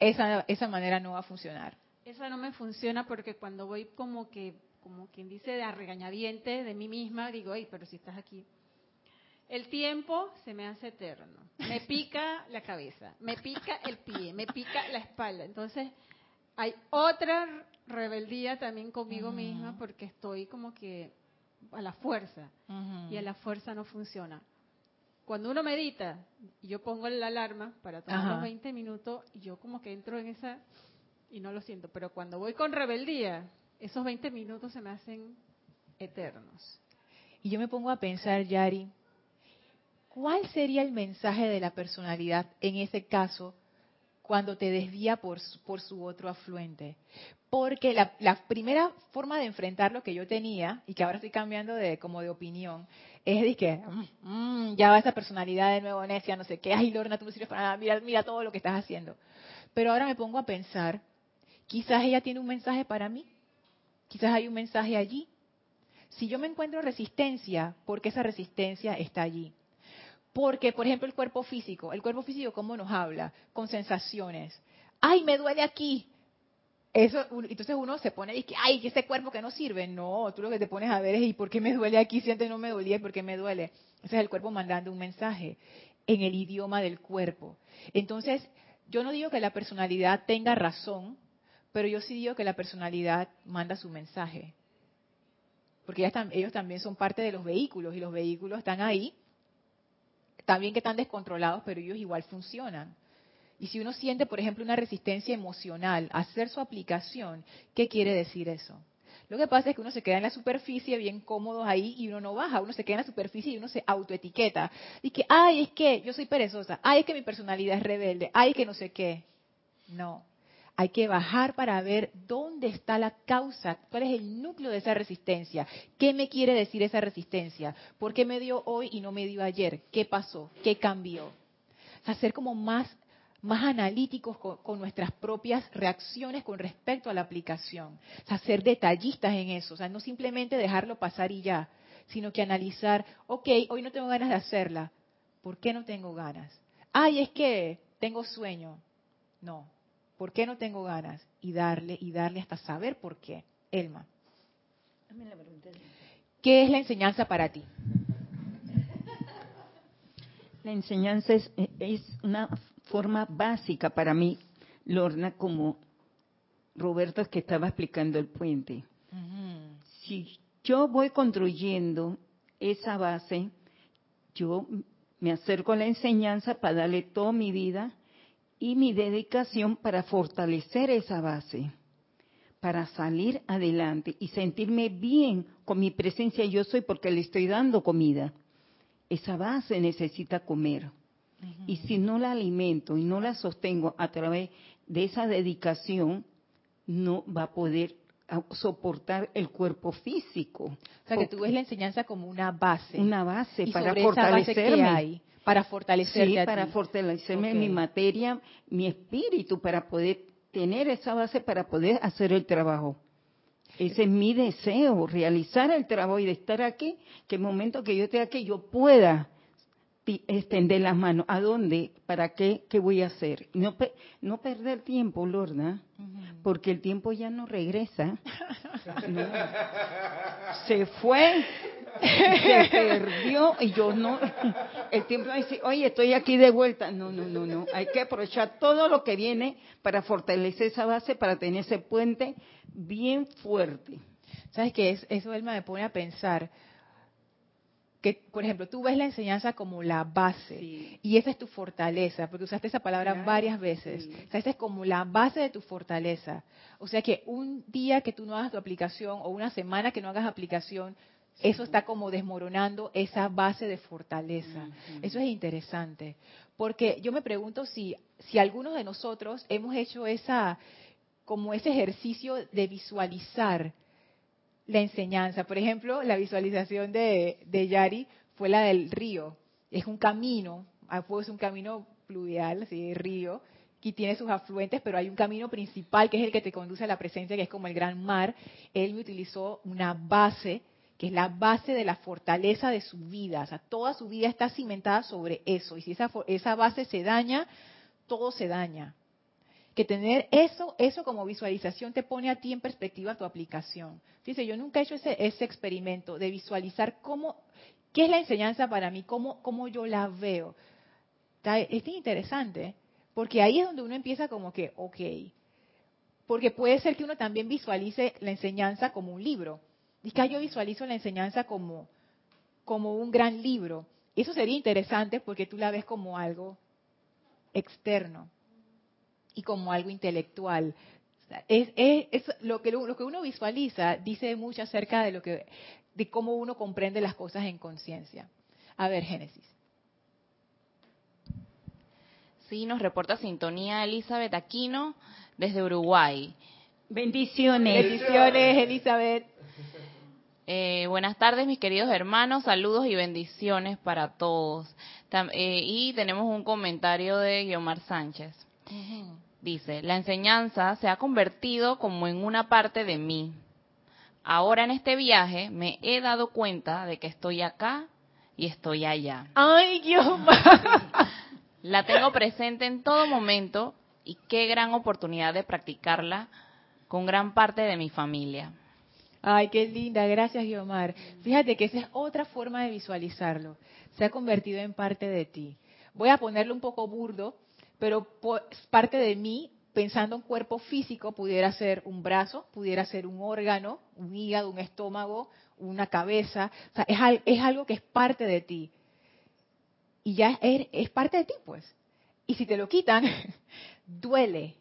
Esa, esa manera no va a funcionar. Esa no me funciona porque cuando voy como que, como quien dice, de a regañadiente de mí misma, digo, ay, pero si estás aquí. El tiempo se me hace eterno. Me pica la cabeza, me pica el pie, me pica la espalda. Entonces, hay otra rebeldía también conmigo misma porque estoy como que a la fuerza y a la fuerza no funciona. Cuando uno medita, y yo pongo la alarma para tomar Ajá. los 20 minutos, y yo como que entro en esa y no lo siento. Pero cuando voy con rebeldía, esos 20 minutos se me hacen eternos. Y yo me pongo a pensar, Yari, ¿cuál sería el mensaje de la personalidad en ese caso cuando te desvía por su, otro afluente? Porque la, primera forma de enfrentar lo que yo tenía, y que ahora estoy cambiando de como de opinión, es de que "Mm, mm, ya va esa personalidad de nuevo necia, no sé qué, ay Lorna, tú no sirves para nada, mira, mira todo lo que estás haciendo. Pero ahora me pongo a pensar, quizás ella tiene un mensaje para mí, quizás hay un mensaje allí, si yo me encuentro resistencia, ¿por qué esa resistencia está allí? Porque, por ejemplo, el cuerpo físico, el cuerpo físico, ¿cómo nos habla? Con sensaciones. ¡Ay, me duele aquí! Eso, entonces uno se pone y dice, ¡ay, que ese cuerpo que no sirve! No, tú lo que te pones a ver es, ¿y por qué me duele aquí si antes no me dolía y por qué me duele? Ese es el cuerpo mandando un mensaje en el idioma del cuerpo. Entonces, yo no digo que la personalidad tenga razón, pero yo sí digo que la personalidad manda su mensaje porque ellos también son parte de los vehículos y los vehículos están ahí, también que están descontrolados, pero ellos igual funcionan. Y si uno siente, por ejemplo, una resistencia emocional a hacer su aplicación, ¿qué quiere decir eso? Lo que pasa es que uno se queda en la superficie bien cómodos ahí y uno no baja, uno se queda en la superficie y uno se autoetiqueta. Y que, ay, es que yo soy perezosa, ay, es que mi personalidad es rebelde, ay, que no sé qué. No, hay que bajar para ver dónde está la causa, cuál es el núcleo de esa resistencia, qué me quiere decir esa resistencia, por qué me dio hoy y no me dio ayer, qué pasó, qué cambió. O sea, ser como más, más analíticos con, con nuestras propias reacciones con respecto a la aplicación. O sea, ser detallistas en eso, o sea, no simplemente dejarlo pasar y ya, sino que analizar, ok, hoy no tengo ganas de hacerla, ¿por qué no tengo ganas? Ay, es que tengo sueño. No, ¿Por qué no tengo ganas? Y darle, y darle hasta saber por qué. Elma, Dame la pregunta. ¿qué es la enseñanza para ti? La enseñanza es, es una forma básica para mí, Lorna, como Roberto que estaba explicando el puente. Si yo voy construyendo esa base, yo me acerco a la enseñanza para darle toda mi vida y mi dedicación para fortalecer esa base, para salir adelante y sentirme bien con mi presencia yo soy porque le estoy dando comida. Esa base necesita comer. Y si no la alimento y no la sostengo a través de esa dedicación, no va a poder soportar el cuerpo físico. O sea, que tú ves la enseñanza como una base. Una base y para sobre esa base, ¿qué fortalecerme. hay? Para fortalecerme Sí, a para ti. fortalecerme mi materia, mi espíritu, para poder tener esa base para poder hacer el trabajo. Ese es mi deseo, realizar el trabajo y de estar aquí, que el momento que yo esté aquí yo pueda extender las manos. ¿A dónde? ¿Para qué? ¿Qué voy a hacer? No, pe- no perder tiempo, Lorna, porque el tiempo ya no regresa. No. Se fue, se perdió y yo no. El tiempo a decir, oye, estoy aquí de vuelta. No, no, no, no. Hay que aprovechar todo lo que viene para fortalecer esa base, para tener ese puente bien fuerte. ¿Sabes qué es? Eso, Elma, me pone a pensar que, por ejemplo, tú ves la enseñanza como la base Sí. y esa es tu fortaleza, porque usaste esa palabra Claro, varias veces. sí. O sea, esa es como la base de tu fortaleza. O sea que un día que tú no hagas tu aplicación o una semana que no hagas aplicación, eso está como desmoronando esa base de fortaleza. Eso es interesante, porque yo me pregunto si si algunos de nosotros hemos hecho esa como ese ejercicio de visualizar la enseñanza. Por ejemplo, la visualización de, Yari fue la del río. Es un camino, ah, pues un camino pluvial, así, río, que tiene sus afluentes, pero hay un camino principal que es el que te conduce a la presencia, que es como el gran mar. Él me utilizó una base, que es la base de la fortaleza de su vida. O sea, toda su vida está cimentada sobre eso. Y si esa, esa base se daña, todo se daña que tener eso, eso como visualización te pone a ti en perspectiva tu aplicación. Dice, yo nunca he hecho ese, ese experimento de visualizar cómo, qué es la enseñanza para mí, cómo, cómo yo la veo. Está- Es interesante, porque ahí es donde uno empieza como que, ok, porque puede ser que uno también visualice la enseñanza como un libro. Dice yo visualizo la enseñanza como, como un gran libro. Eso sería interesante porque tú la ves como algo externo y como algo intelectual. O sea, Es, es- es lo, que, lo que uno visualiza dice mucho acerca de lo que de cómo uno comprende las cosas en conciencia. A ver, Génesis. Sí, nos reporta sintonía Elizabeth Aquino desde Uruguay. Bendiciones. Bendiciones, Elizabeth. Eh, buenas tardes, mis queridos hermanos. Saludos y bendiciones para todos. Tam- eh, y tenemos un comentario de Guiomar Sánchez. Dice, la enseñanza se ha convertido como en una parte de mí. Ahora en este viaje me he dado cuenta de que estoy acá y estoy allá. Ay, Dios. La tengo presente en todo momento y qué gran oportunidad de practicarla con gran parte de mi familia. Ay, qué linda, gracias Guiomar. Fíjate que esa es otra forma de visualizarlo. Se ha convertido en parte de ti. Voy a ponerlo un poco burdo, pero parte de mí, pensando en cuerpo físico, pudiera ser un brazo, pudiera ser un órgano, un hígado, un estómago, una cabeza. O sea, es, es algo que es parte de ti. Y ya es, es parte de ti, pues. Y si te lo quitan, duele.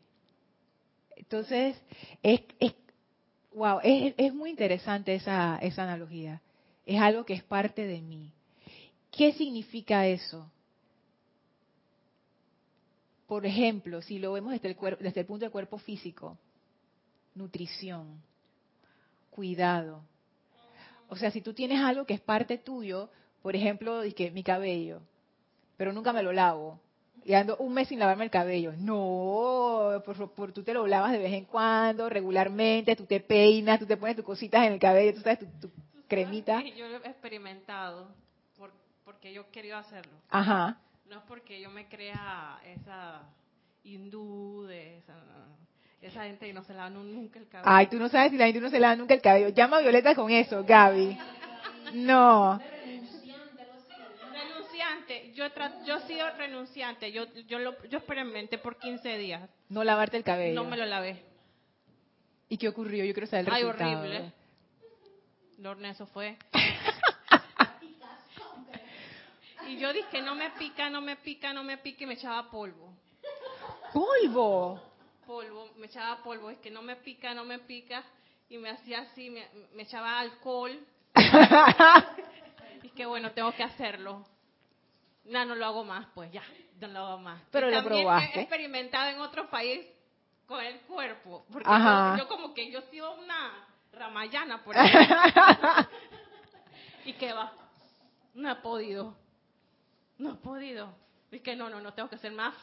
Entonces, es, es Wow, es, es muy interesante esa, esa analogía. Es algo que es parte de mí. ¿Qué significa eso? Por ejemplo, si lo vemos desde el, cuerpo, desde el punto del cuerpo físico, nutrición, cuidado. O sea, si tú tienes algo que es parte tuyo, por ejemplo, que mi cabello, pero nunca me lo lavo, y ando un mes sin lavarme el cabello. No, por, por tú te lo lavas de vez en cuando, regularmente, tú te peinas, tú te pones tus cositas en el cabello, tú sabes, tu, tu cremita. Yo lo he experimentado por- porque yo quería hacerlo. Ajá. No es porque yo me crea esa hindú de esa, esa gente que no se lava nu- nunca el cabello. Ay, tú no sabes si la gente no se lava nunca el cabello. Llama a Violeta con eso, Gaby. No. Renunciante. Yo, he yo he sido renunciante. Yo, yo, lo, yo experimenté por 15 días. No lavarte el cabello. No me lo lavé. ¿Y qué ocurrió? Yo quiero saber el Ay, resultado. horrible. Lorna, eso fue. y yo dije, no me pica, no me pica, no me pica, y me echaba polvo. ¡Polvo! Polvo, me echaba polvo. Es que no me pica, no me pica. Y me hacía así, me, me echaba alcohol. y que bueno, tengo que hacerlo. No, no lo hago más, pues ya. no lo hago más. Pero Y lo también probaste. He experimentado en otro país con el cuerpo. Porque Ajá. yo, yo como que yo he sido una ramayana por ahí. y que va. No he podido. No he podido. Y que no, no, no, tengo que ser más.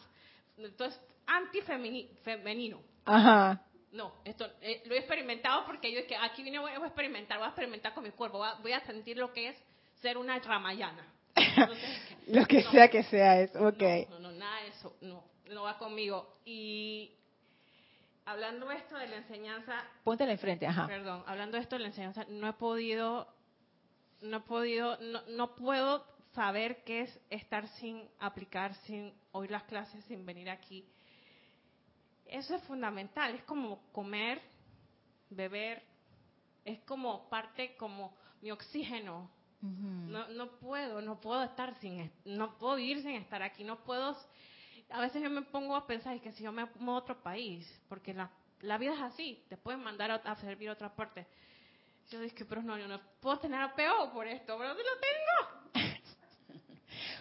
Entonces, antifemenino. Ajá. No, esto eh, lo he experimentado porque yo es que aquí vine voy a experimentar, voy a experimentar con mi cuerpo, voy a, voy a sentir lo que es ser una ramayana. Entonces, Lo que no, sea que sea eso, ok. No, no, no, nada de eso, no, no va conmigo. Y hablando esto de la enseñanza, Póntela enfrente, ajá. perdón, hablando de esto de la enseñanza, no he podido, no he podido, no, no puedo saber qué es estar sin aplicar, sin oír las clases, sin venir aquí. Eso es fundamental, es como comer, beber, es como parte, como mi oxígeno. No, no puedo, no puedo estar sin, no puedo vivir sin estar aquí, no puedo. A veces yo me pongo a pensar es que si yo me muevo a otro país, porque la, la vida es así, te pueden mandar a, a servir a otra parte. Yo dije, pero no, yo no puedo tener apego por esto, pero ¿dónde lo tengo?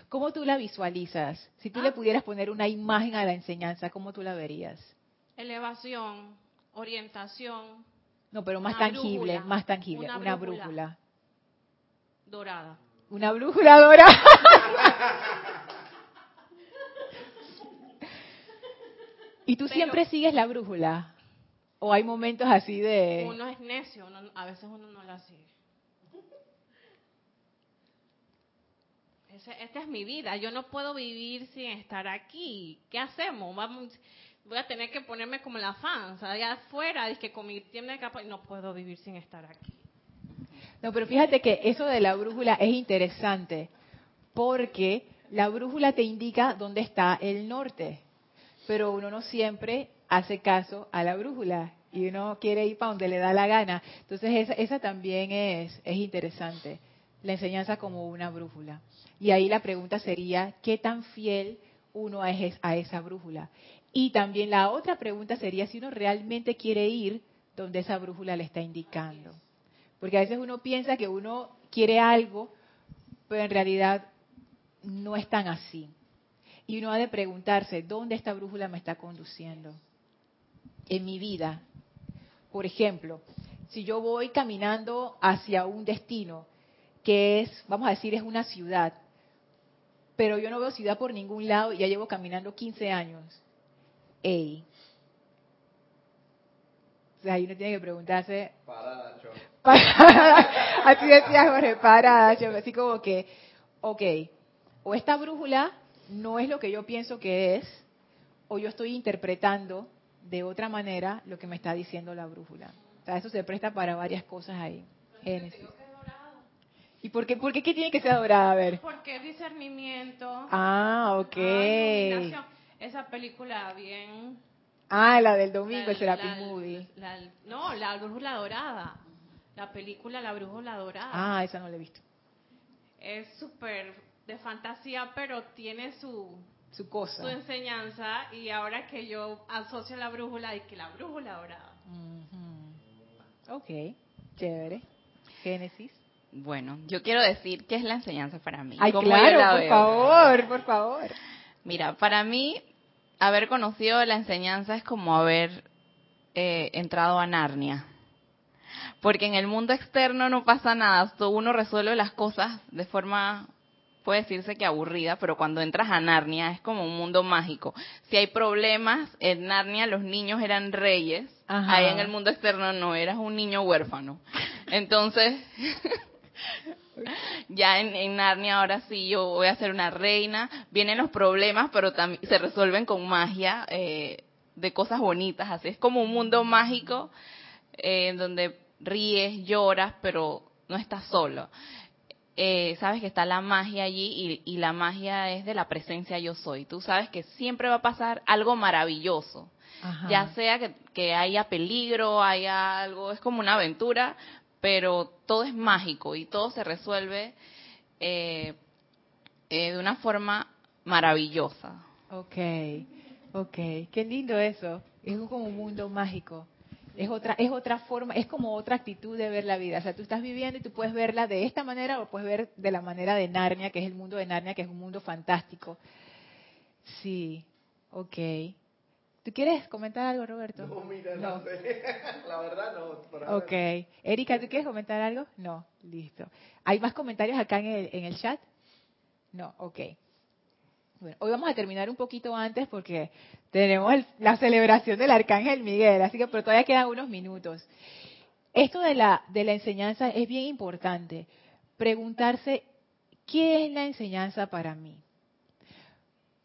¿Cómo tú la visualizas? Si tú Ah. le pudieras poner una imagen a la enseñanza, ¿cómo tú la verías? Elevación, orientación No, pero más tangible, brújula. más tangible, Una una, brújula. brújula. dorada. Una brújula dorada. ¿Y tú Pero- siempre sigues la brújula? ¿O hay momentos así de... Uno es necio, uno- a veces uno no la sigue. Esta es mi vida, yo no puedo vivir sin estar aquí. ¿Qué hacemos? Vamos, voy a tener que ponerme como la fans, allá afuera, es que con mi tienda de capa, no puedo vivir sin estar aquí. No, pero fíjate que eso de la brújula es interesante, porque la brújula te indica dónde está el norte, pero uno no siempre hace caso a la brújula y uno quiere ir para donde le da la gana. Entonces esa, esa también es, es interesante, la enseñanza como una brújula. Y ahí la pregunta sería, ¿qué tan fiel uno es a esa brújula? Y también la otra pregunta sería si uno realmente quiere ir donde esa brújula le está indicando. Porque a veces uno piensa que uno quiere algo, pero en realidad no es tan así. Y uno ha de preguntarse, ¿dónde esta brújula me está conduciendo? En mi vida. Por ejemplo, si yo voy caminando hacia un destino que es, vamos a decir, es una ciudad, pero yo no veo ciudad por ningún lado y ya llevo caminando 15 años. ¡Ey! O sea, ahí uno tiene que preguntarse, Parada, Cho. Parada. Así decía Jorge, parada. Yo así como que, ok, o esta brújula no es lo que yo pienso que es, o yo estoy interpretando de otra manera lo que me está diciendo la brújula. O sea, eso se presta para varias cosas ahí. Génesis. ¿Y por qué, por qué, qué tiene que ser dorada? A ver. Porque es discernimiento. Ah, ok. ah. Esa película bien... Ah, la del domingo, el Serapis Movie. la- no, la brújula dorada. La película La brújula dorada. Ah, esa no la he visto. Es súper de fantasía, pero tiene su, Su cosa. su enseñanza. Y ahora que yo asocio la brújula, y que la brújula dorada. Ujú. Ok, chévere. Génesis. Bueno, yo quiero decir qué es la enseñanza para mí. Ay, claro, la por veo. favor, por favor. Mira, para mí, haber conocido la enseñanza es como haber eh, entrado a Narnia. Porque en el mundo externo no pasa nada, uno resuelve las cosas de forma, puede decirse que aburrida, pero cuando entras a Narnia es como un mundo mágico. Si hay problemas, en Narnia los niños eran reyes, Ajá. ahí en el mundo externo no, eras un niño huérfano. Entonces, ya en, en Narnia ahora sí yo voy a ser una reina, vienen los problemas, pero también se resuelven con magia eh, de cosas bonitas, así es como un mundo mágico eh, en donde ríes, lloras, pero no estás solo. Eh, sabes que está la magia allí y, y la magia es de la presencia yo soy. Tú sabes que siempre va a pasar algo maravilloso, Ajá. ya sea que, que haya peligro, haya algo, es como una aventura, pero todo es mágico y todo se resuelve eh, eh, de una forma maravillosa. Ok, ok. Qué lindo eso. Es como un mundo mágico. Es otra, es otra forma, es como otra actitud de ver la vida. O sea, tú estás viviendo y tú puedes verla de esta manera o puedes ver de la manera de Narnia, que es el mundo de Narnia, que es un mundo fantástico. Sí, ok. ¿Tú quieres comentar algo, Roberto? No, mira, No. no sé. La verdad no. Ok. Erika, ¿tú quieres comentar algo? No, listo. ¿Hay más comentarios acá en el, en el chat? No, ok. Bueno, hoy vamos a terminar un poquito antes porque tenemos el- la celebración del Arcángel Miguel, así que pero todavía quedan unos minutos. Esto de la, de la enseñanza es bien importante. Preguntarse, ¿qué es la enseñanza para mí?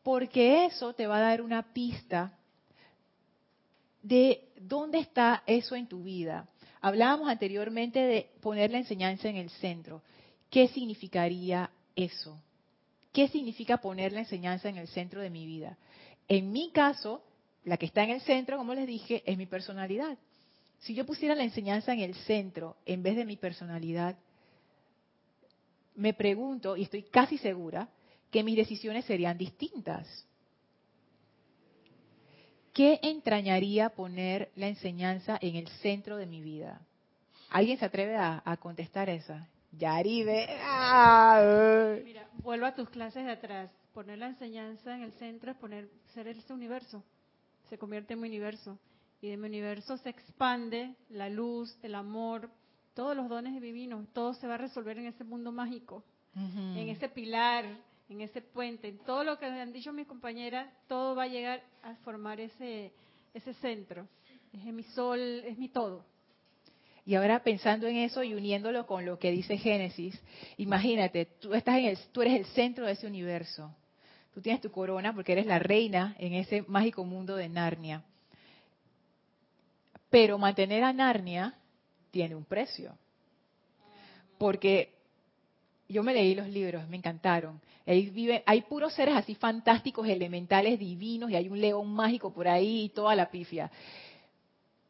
Porque eso te va a dar una pista de dónde está eso en tu vida. Hablábamos anteriormente de poner la enseñanza en el centro. ¿Qué significaría eso? ¿Qué significa poner la enseñanza en el centro de mi vida? En mi caso, la que está en el centro, como les dije, es mi personalidad. Si yo pusiera la enseñanza en el centro en vez de mi personalidad, me pregunto, y estoy casi segura, que mis decisiones serían distintas. ¿Qué entrañaría poner la enseñanza en el centro de mi vida? ¿Alguien se atreve a, a contestar esa? Yaribe. Ah, Mira, vuelvo a tus clases de atrás. Poner la enseñanza en el centro es poner, ser ese universo. Se convierte en mi universo. Y de mi universo se expande la luz, el amor, todos los dones divinos. Todo se va a resolver en ese mundo mágico, en ese pilar, en ese puente, en todo lo que han dicho mis compañeras. Todo va a llegar a formar ese, ese centro. Es mi sol, es mi todo. Y ahora pensando en eso y uniéndolo con lo que dice Génesis, imagínate, tú estás en el, tú eres el centro de ese universo. Tú tienes tu corona porque eres la reina en ese mágico mundo de Narnia. Pero mantener a Narnia tiene un precio. Porque yo me leí los libros, me encantaron. Hay puros seres así fantásticos, elementales, divinos, y hay un león mágico por ahí y toda la pifia.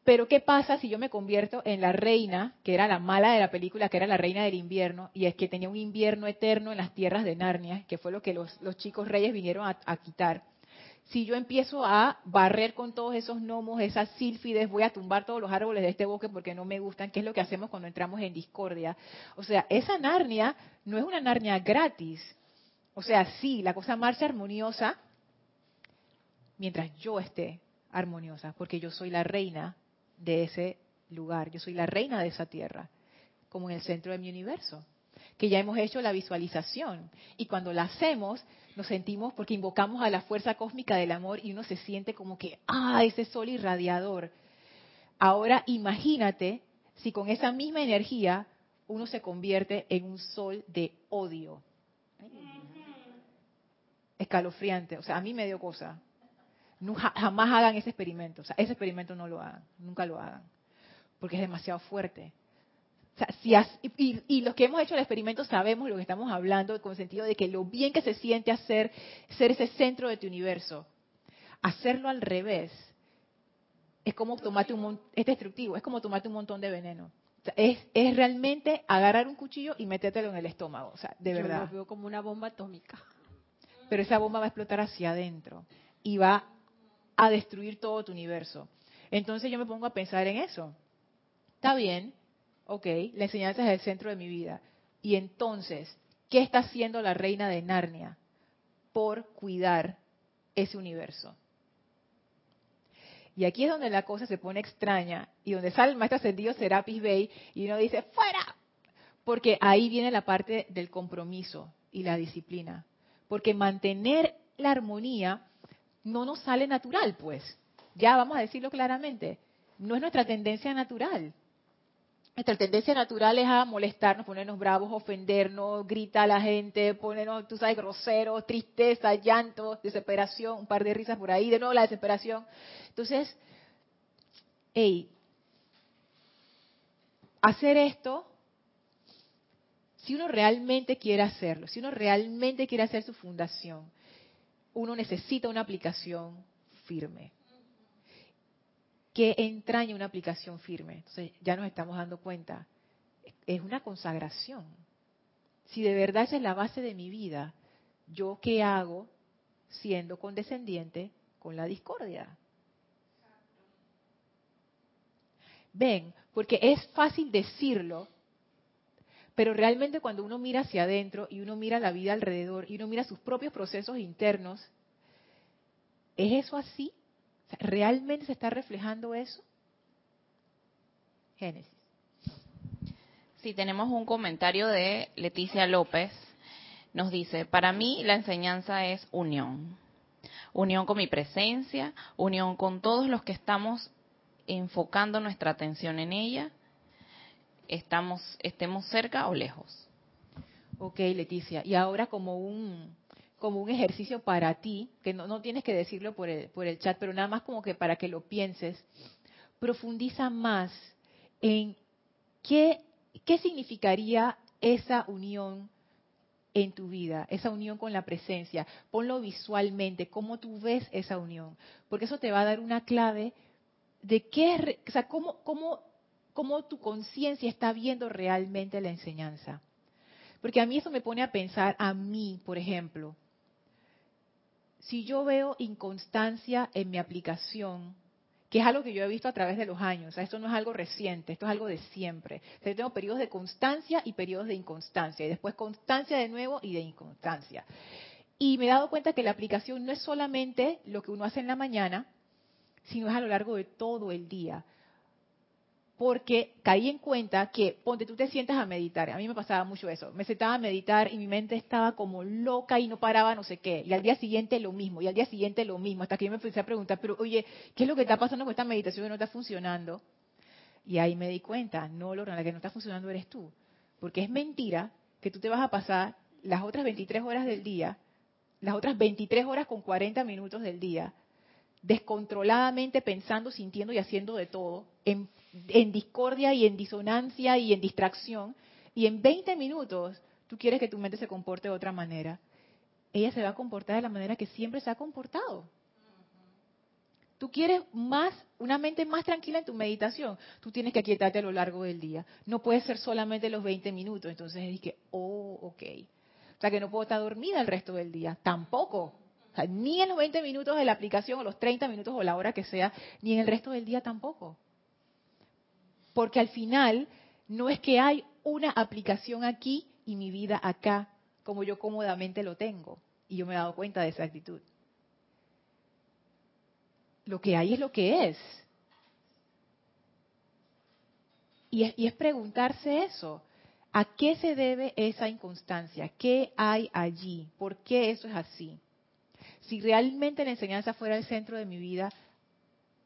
Pero ¿qué pasa si yo me convierto en la reina, que era la mala de la película, que era la reina del invierno, y es que tenía un invierno eterno en las tierras de Narnia, que fue lo que los, los chicos reyes vinieron a quitar? Si yo empiezo a barrer con todos esos gnomos, esas sílfides, voy a tumbar todos los árboles de este bosque porque no me gustan, que es lo que hacemos cuando entramos en discordia. O sea, esa Narnia no es una Narnia gratis. O sea, sí, la cosa marcha armoniosa mientras yo esté armoniosa, porque yo soy la reina de ese lugar, yo soy la reina de esa tierra, como en el centro de mi universo, que ya hemos hecho la visualización. Y cuando la hacemos, nos sentimos porque invocamos a la fuerza cósmica del amor y uno se siente como que, ah, ese sol irradiador. Ahora imagínate si con esa misma energía uno se convierte en un sol de odio. Escalofriante, o sea, a mí me dio cosa. No, ja- jamás hagan ese experimento, o sea, ese experimento no lo hagan, nunca lo hagan, porque es demasiado fuerte. O sea, si has- y, y- los que hemos hecho el experimento sabemos lo que estamos hablando, con el sentido de que lo bien que se siente hacer, ser ese centro de tu universo. Hacerlo al revés es como tomarte un es destructivo, es como tomarte un montón de veneno. O sea, es, es realmente agarrar un cuchillo y metértelo en el estómago, o sea, de Yo verdad lo veo como una bomba atómica. pero esa bomba va a explotar hacia adentro y va a destruir todo tu universo. Entonces yo me pongo a pensar en eso. Está bien, ok, la enseñanza es el centro de mi vida. Y entonces, ¿qué está haciendo la reina de Narnia por cuidar ese universo? Y aquí es donde la cosa se pone extraña y donde sale el maestro ascendido Serapis Bey y uno dice, ¡fuera! Porque ahí viene la parte del compromiso y la disciplina. Porque mantener la armonía no nos sale natural, pues. Ya vamos a decirlo claramente. No es nuestra tendencia natural. Nuestra tendencia natural es a molestarnos, ponernos bravos, ofendernos, grita a la gente, ponernos, tú sabes, groseros, tristeza, llanto, desesperación, un par de risas por ahí, de nuevo la desesperación. Entonces, hey, hacer esto si uno realmente quiere hacerlo, si uno realmente quiere hacer su fundación, uno necesita una aplicación firme. ¿Qué entraña una aplicación firme? Entonces ya nos estamos dando cuenta. Es una consagración. Si de verdad esa es la base de mi vida, ¿yo qué hago siendo condescendiente con la discordia? Ven, porque es fácil decirlo, pero realmente cuando uno mira hacia adentro y uno mira la vida alrededor y uno mira sus propios procesos internos, ¿Es eso así? ¿Realmente se está reflejando eso? Génesis. Sí, tenemos un comentario de Leticia López. Nos dice, para mí la enseñanza es unión. Unión con mi presencia, unión con todos los que estamos enfocando nuestra atención en ella, estamos, estemos cerca o lejos. Ok, Leticia. Y ahora como un, como un ejercicio para ti, que no, no tienes que decirlo por el, por el chat, pero nada más como que para que lo pienses, profundiza más en qué, qué significaría esa unión en tu vida, esa unión con la presencia. Ponlo visualmente, cómo tú ves esa unión, porque eso te va a dar una clave de qué, o sea, cómo, cómo, cómo tu conciencia está viendo realmente la enseñanza. Porque a mí eso me pone a pensar, a mí, por ejemplo, si yo veo inconstancia en mi aplicación, que es algo que yo he visto a través de los años, o sea, esto no es algo reciente, esto es algo de siempre. O sea, yo tengo periodos de constancia y periodos de inconstancia, y después constancia de nuevo y de inconstancia. Y me he dado cuenta que la aplicación no es solamente lo que uno hace en la mañana, sino es a lo largo de todo el día. Porque caí en cuenta que, ponte, tú te sientas a meditar. A mí me pasaba mucho eso. Me sentaba a meditar y mi mente estaba como loca y no paraba no sé qué. Y al día siguiente lo mismo, y al día siguiente lo mismo. Hasta que yo me empecé a preguntar, pero oye, ¿qué es lo que está pasando con esta meditación que no está funcionando? Y ahí me di cuenta, no, Lorna, la que no está funcionando eres tú. Porque es mentira que tú te vas a pasar las otras 23 horas del día, las otras 23 horas con 40 minutos del día, descontroladamente pensando, sintiendo y haciendo de todo, en, en discordia y en disonancia y en distracción, y en 20 minutos tú quieres que tu mente se comporte de otra manera. Ella se va a comportar de la manera que siempre se ha comportado. Tú quieres más, una mente más tranquila en tu meditación, tú tienes que aquietarte a lo largo del día. No puede ser solamente los 20 minutos. Entonces dije, oh, ok. O sea que no puedo estar dormida el resto del día. Tampoco. O sea, ni en los 20 minutos de la aplicación, o los 30 minutos, o la hora que sea, ni en el resto del día tampoco. Porque al final, no es que hay una aplicación aquí y mi vida acá, como yo cómodamente lo tengo. Y yo me he dado cuenta de esa actitud. Lo que hay es lo que es. Y es, y es preguntarse eso. ¿A qué se debe esa inconstancia? ¿Qué hay allí? ¿Por qué eso es así? Si realmente la enseñanza fuera el centro de mi vida,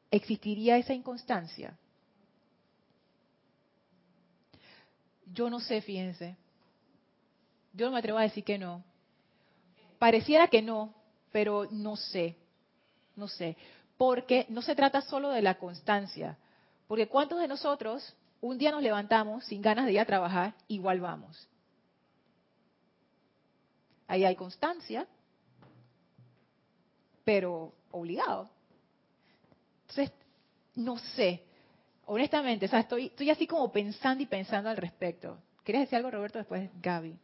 ¿existiría esa inconstancia? Yo no sé, fíjense. Yo no me atrevo a decir que no. Pareciera que no, pero no sé. No sé. Porque no se trata solo de la constancia. Porque ¿cuántos de nosotros un día nos levantamos sin ganas de ir a trabajar, igual vamos? Ahí hay constancia, pero obligado. Entonces, no sé, honestamente, o sea, estoy, estoy así como pensando y pensando al respecto. ¿Quieres decir algo, Roberto? Después, Gaby.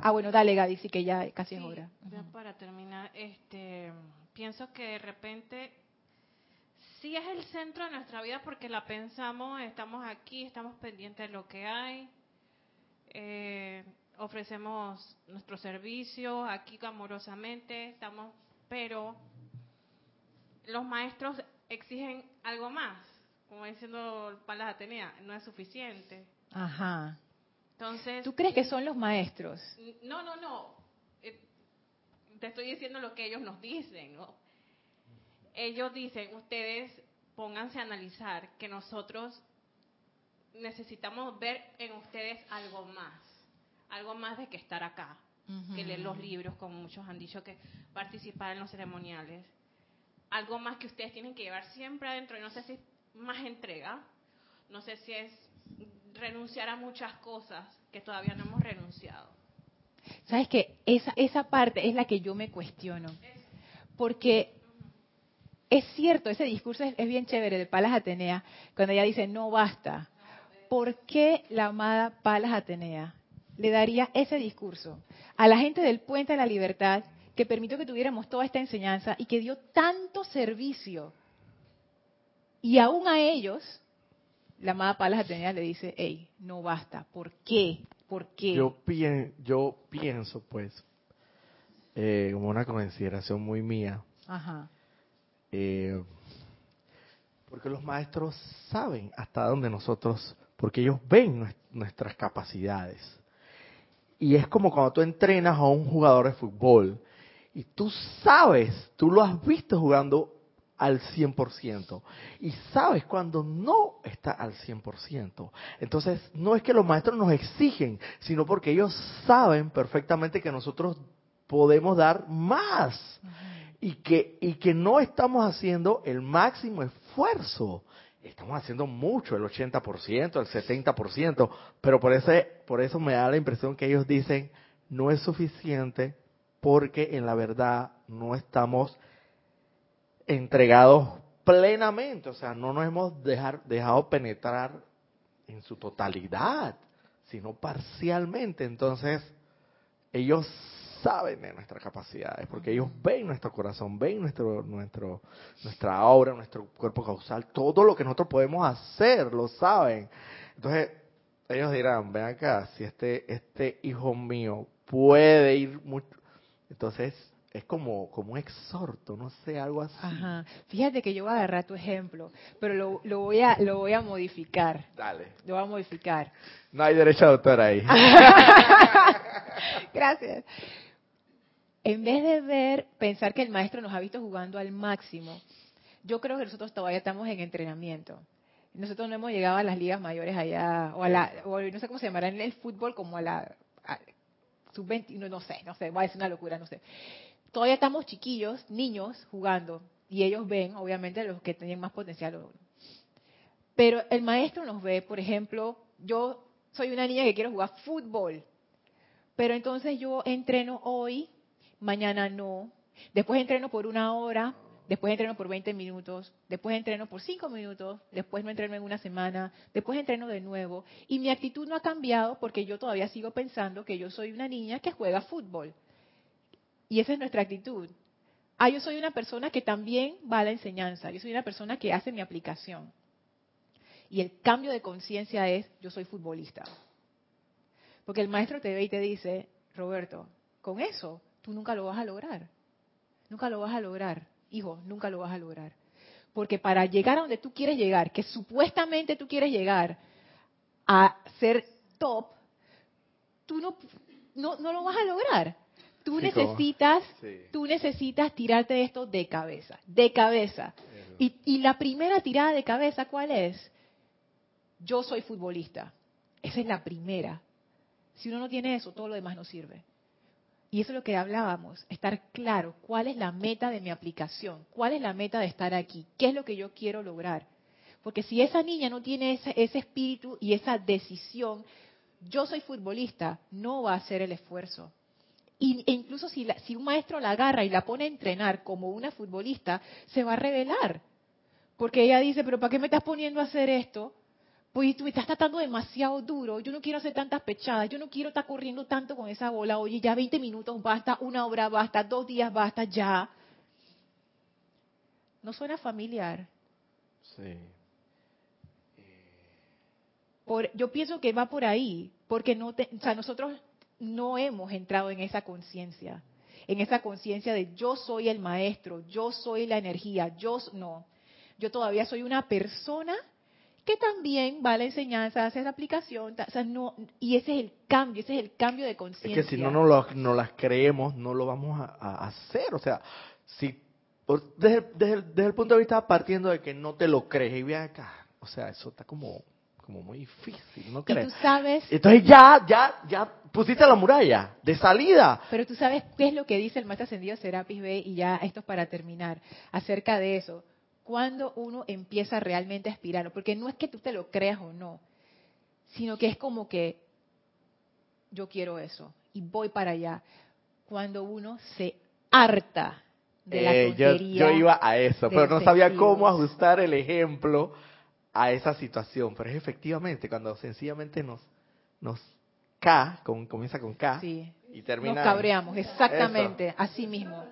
Ah, bueno, dale, Gaby, sí que ya casi es hora. ya para terminar, este, pienso que de repente sí es el centro de nuestra vida porque la pensamos, estamos aquí, estamos pendientes de lo que hay, eh, ofrecemos nuestros servicios aquí amorosamente, estamos, pero los maestros exigen algo más, como diciendo Palas Atenea, no es suficiente. Ajá. Entonces, ¿Tú crees que son los maestros? no, no, no. Eh, Te estoy diciendo lo que ellos nos dicen, ¿no? Ellos dicen, ustedes pónganse a analizar que nosotros necesitamos ver en ustedes algo más, algo más de que estar acá, que leer los libros, como muchos han dicho, que participar en los ceremoniales, algo más que ustedes tienen que llevar siempre adentro, y no sé si más entrega, no sé si es renunciar a muchas cosas que todavía no hemos renunciado. ¿Sabes qué? Esa, esa parte es la que yo me cuestiono. Porque es cierto, ese discurso es, es bien chévere de Palas Atenea, cuando ella dice, no basta. ¿Por qué la amada Palas Atenea le daría ese discurso a la gente del Puente de la Libertad que permitió que tuviéramos toda esta enseñanza y que dio tanto servicio? Y aún a ellos, la amada Palas Atenea le dice, hey, no basta. ¿Por qué? ¿Por qué? Yo, pien- yo pienso, pues, eh, como una consideración muy mía, Ajá. Eh, porque los maestros saben hasta dónde nosotros, porque ellos ven nues- nuestras capacidades. Y es como cuando tú entrenas a un jugador de fútbol y tú sabes, tú lo has visto jugando al 100% y sabes cuando no está al 100%. Entonces, no es que los maestros nos exigen, sino porque ellos saben perfectamente que nosotros podemos dar más y que y que no estamos haciendo el máximo esfuerzo. Estamos haciendo mucho, el 80%, el 70%, pero por ese por eso me da la impresión que ellos dicen no es suficiente porque en la verdad no estamos entregados plenamente, o sea, no nos hemos dejado penetrar en su totalidad, sino parcialmente. Entonces, ellos saben de nuestras capacidades, porque ellos ven nuestro corazón, ven nuestro, nuestro, nuestra aura, nuestro cuerpo causal, todo lo que nosotros podemos hacer, lo saben. Entonces, ellos dirán, ven acá, si este, este hijo mío puede ir mucho, entonces es como, como un exhorto, no sé, algo así. Ajá. Fíjate que yo voy a agarrar tu ejemplo, pero lo, lo voy a lo voy a modificar. Dale. Lo voy a modificar. No hay derecho de autor ahí. Gracias. En vez de ver, pensar que el maestro nos ha visto jugando al máximo, yo creo que nosotros todavía estamos en entrenamiento. Nosotros no hemos llegado a las ligas mayores allá, o a la, o no sé cómo se llamará en el fútbol, como a la sub-20, no, no sé, no sé, va a ser una locura, no sé. Todavía estamos chiquillos, niños, jugando, y ellos ven, obviamente, los que tienen más potencial. Pero el maestro nos ve, por ejemplo, yo soy una niña que quiero jugar fútbol, pero entonces yo entreno hoy, mañana no, después entreno por una hora, después entreno por 20 minutos, después entreno por 5 minutos, después no entreno en una semana, después entreno de nuevo. Y mi actitud no ha cambiado porque yo todavía sigo pensando que yo soy una niña que juega fútbol. Y esa es nuestra actitud. Ah, yo soy una persona que también va a la enseñanza, yo soy una persona que hace mi aplicación. Y el cambio de conciencia es, yo soy futbolista. Porque el maestro te ve y te dice, Roberto, con eso tú nunca lo vas a lograr. Nunca lo vas a lograr, hijo, nunca lo vas a lograr. Porque para llegar a donde tú quieres llegar, que supuestamente tú quieres llegar a ser top, tú no, no, no lo vas a lograr. Tú Sí, necesitas, sí. tú necesitas tirarte de esto de cabeza, de cabeza. Y, y la primera tirada de cabeza, ¿cuál es? Yo soy futbolista. Esa es la primera. Si uno no tiene eso, todo lo demás no sirve. Y eso es lo que hablábamos, estar claro, cuál es la meta de mi aplicación, cuál es la meta de estar aquí, qué es lo que yo quiero lograr. Porque si esa niña no tiene ese, ese espíritu y esa decisión, yo soy futbolista, no va a hacer el esfuerzo. Y, e incluso si, la- si un maestro la agarra y la pone a entrenar como una futbolista, se va a revelar. Porque ella dice, pero ¿para qué me estás poniendo a hacer esto? Pues tú me estás tratando demasiado duro, yo no quiero hacer tantas pechadas, yo no quiero estar corriendo tanto con esa bola, oye, ya 20 minutos basta, una hora basta, dos días basta, ya. ¿No suena familiar? Sí. Por, yo pienso que va por ahí, porque no te, o sea, nosotros no hemos entrado en esa conciencia, en esa conciencia de yo soy el maestro, yo soy la energía, yo no, yo todavía soy una persona que también va a la enseñanza, hace la aplicación, ta- o sea, no, y ese es el cambio, ese es el cambio de Es conciencia. que si no nos, lo- no las creemos, no lo vamos a, a hacer. O sea, si por- desde, el- desde desde el punto de vista partiendo de que no te lo crees y ve acá, o sea, eso está como, como muy difícil, ¿no y tú crees? sabes, Entonces ya, ya, ya pusiste la muralla de salida. Pero tú sabes qué es lo que dice el maestro ascendido Serapis B, y ya esto es para terminar, acerca de eso. Cuando uno empieza realmente a aspirar, porque no es que tú te lo creas o no, sino que es como que yo quiero eso y voy para allá. Cuando uno se harta de la Eh, yo, yo iba a eso, pero no sabía sentido. cómo ajustar el ejemplo a esa situación. Pero es efectivamente cuando sencillamente nos, nos K, con, comienza con K Sí, y termina. nos cabreamos, exactamente, así mismo.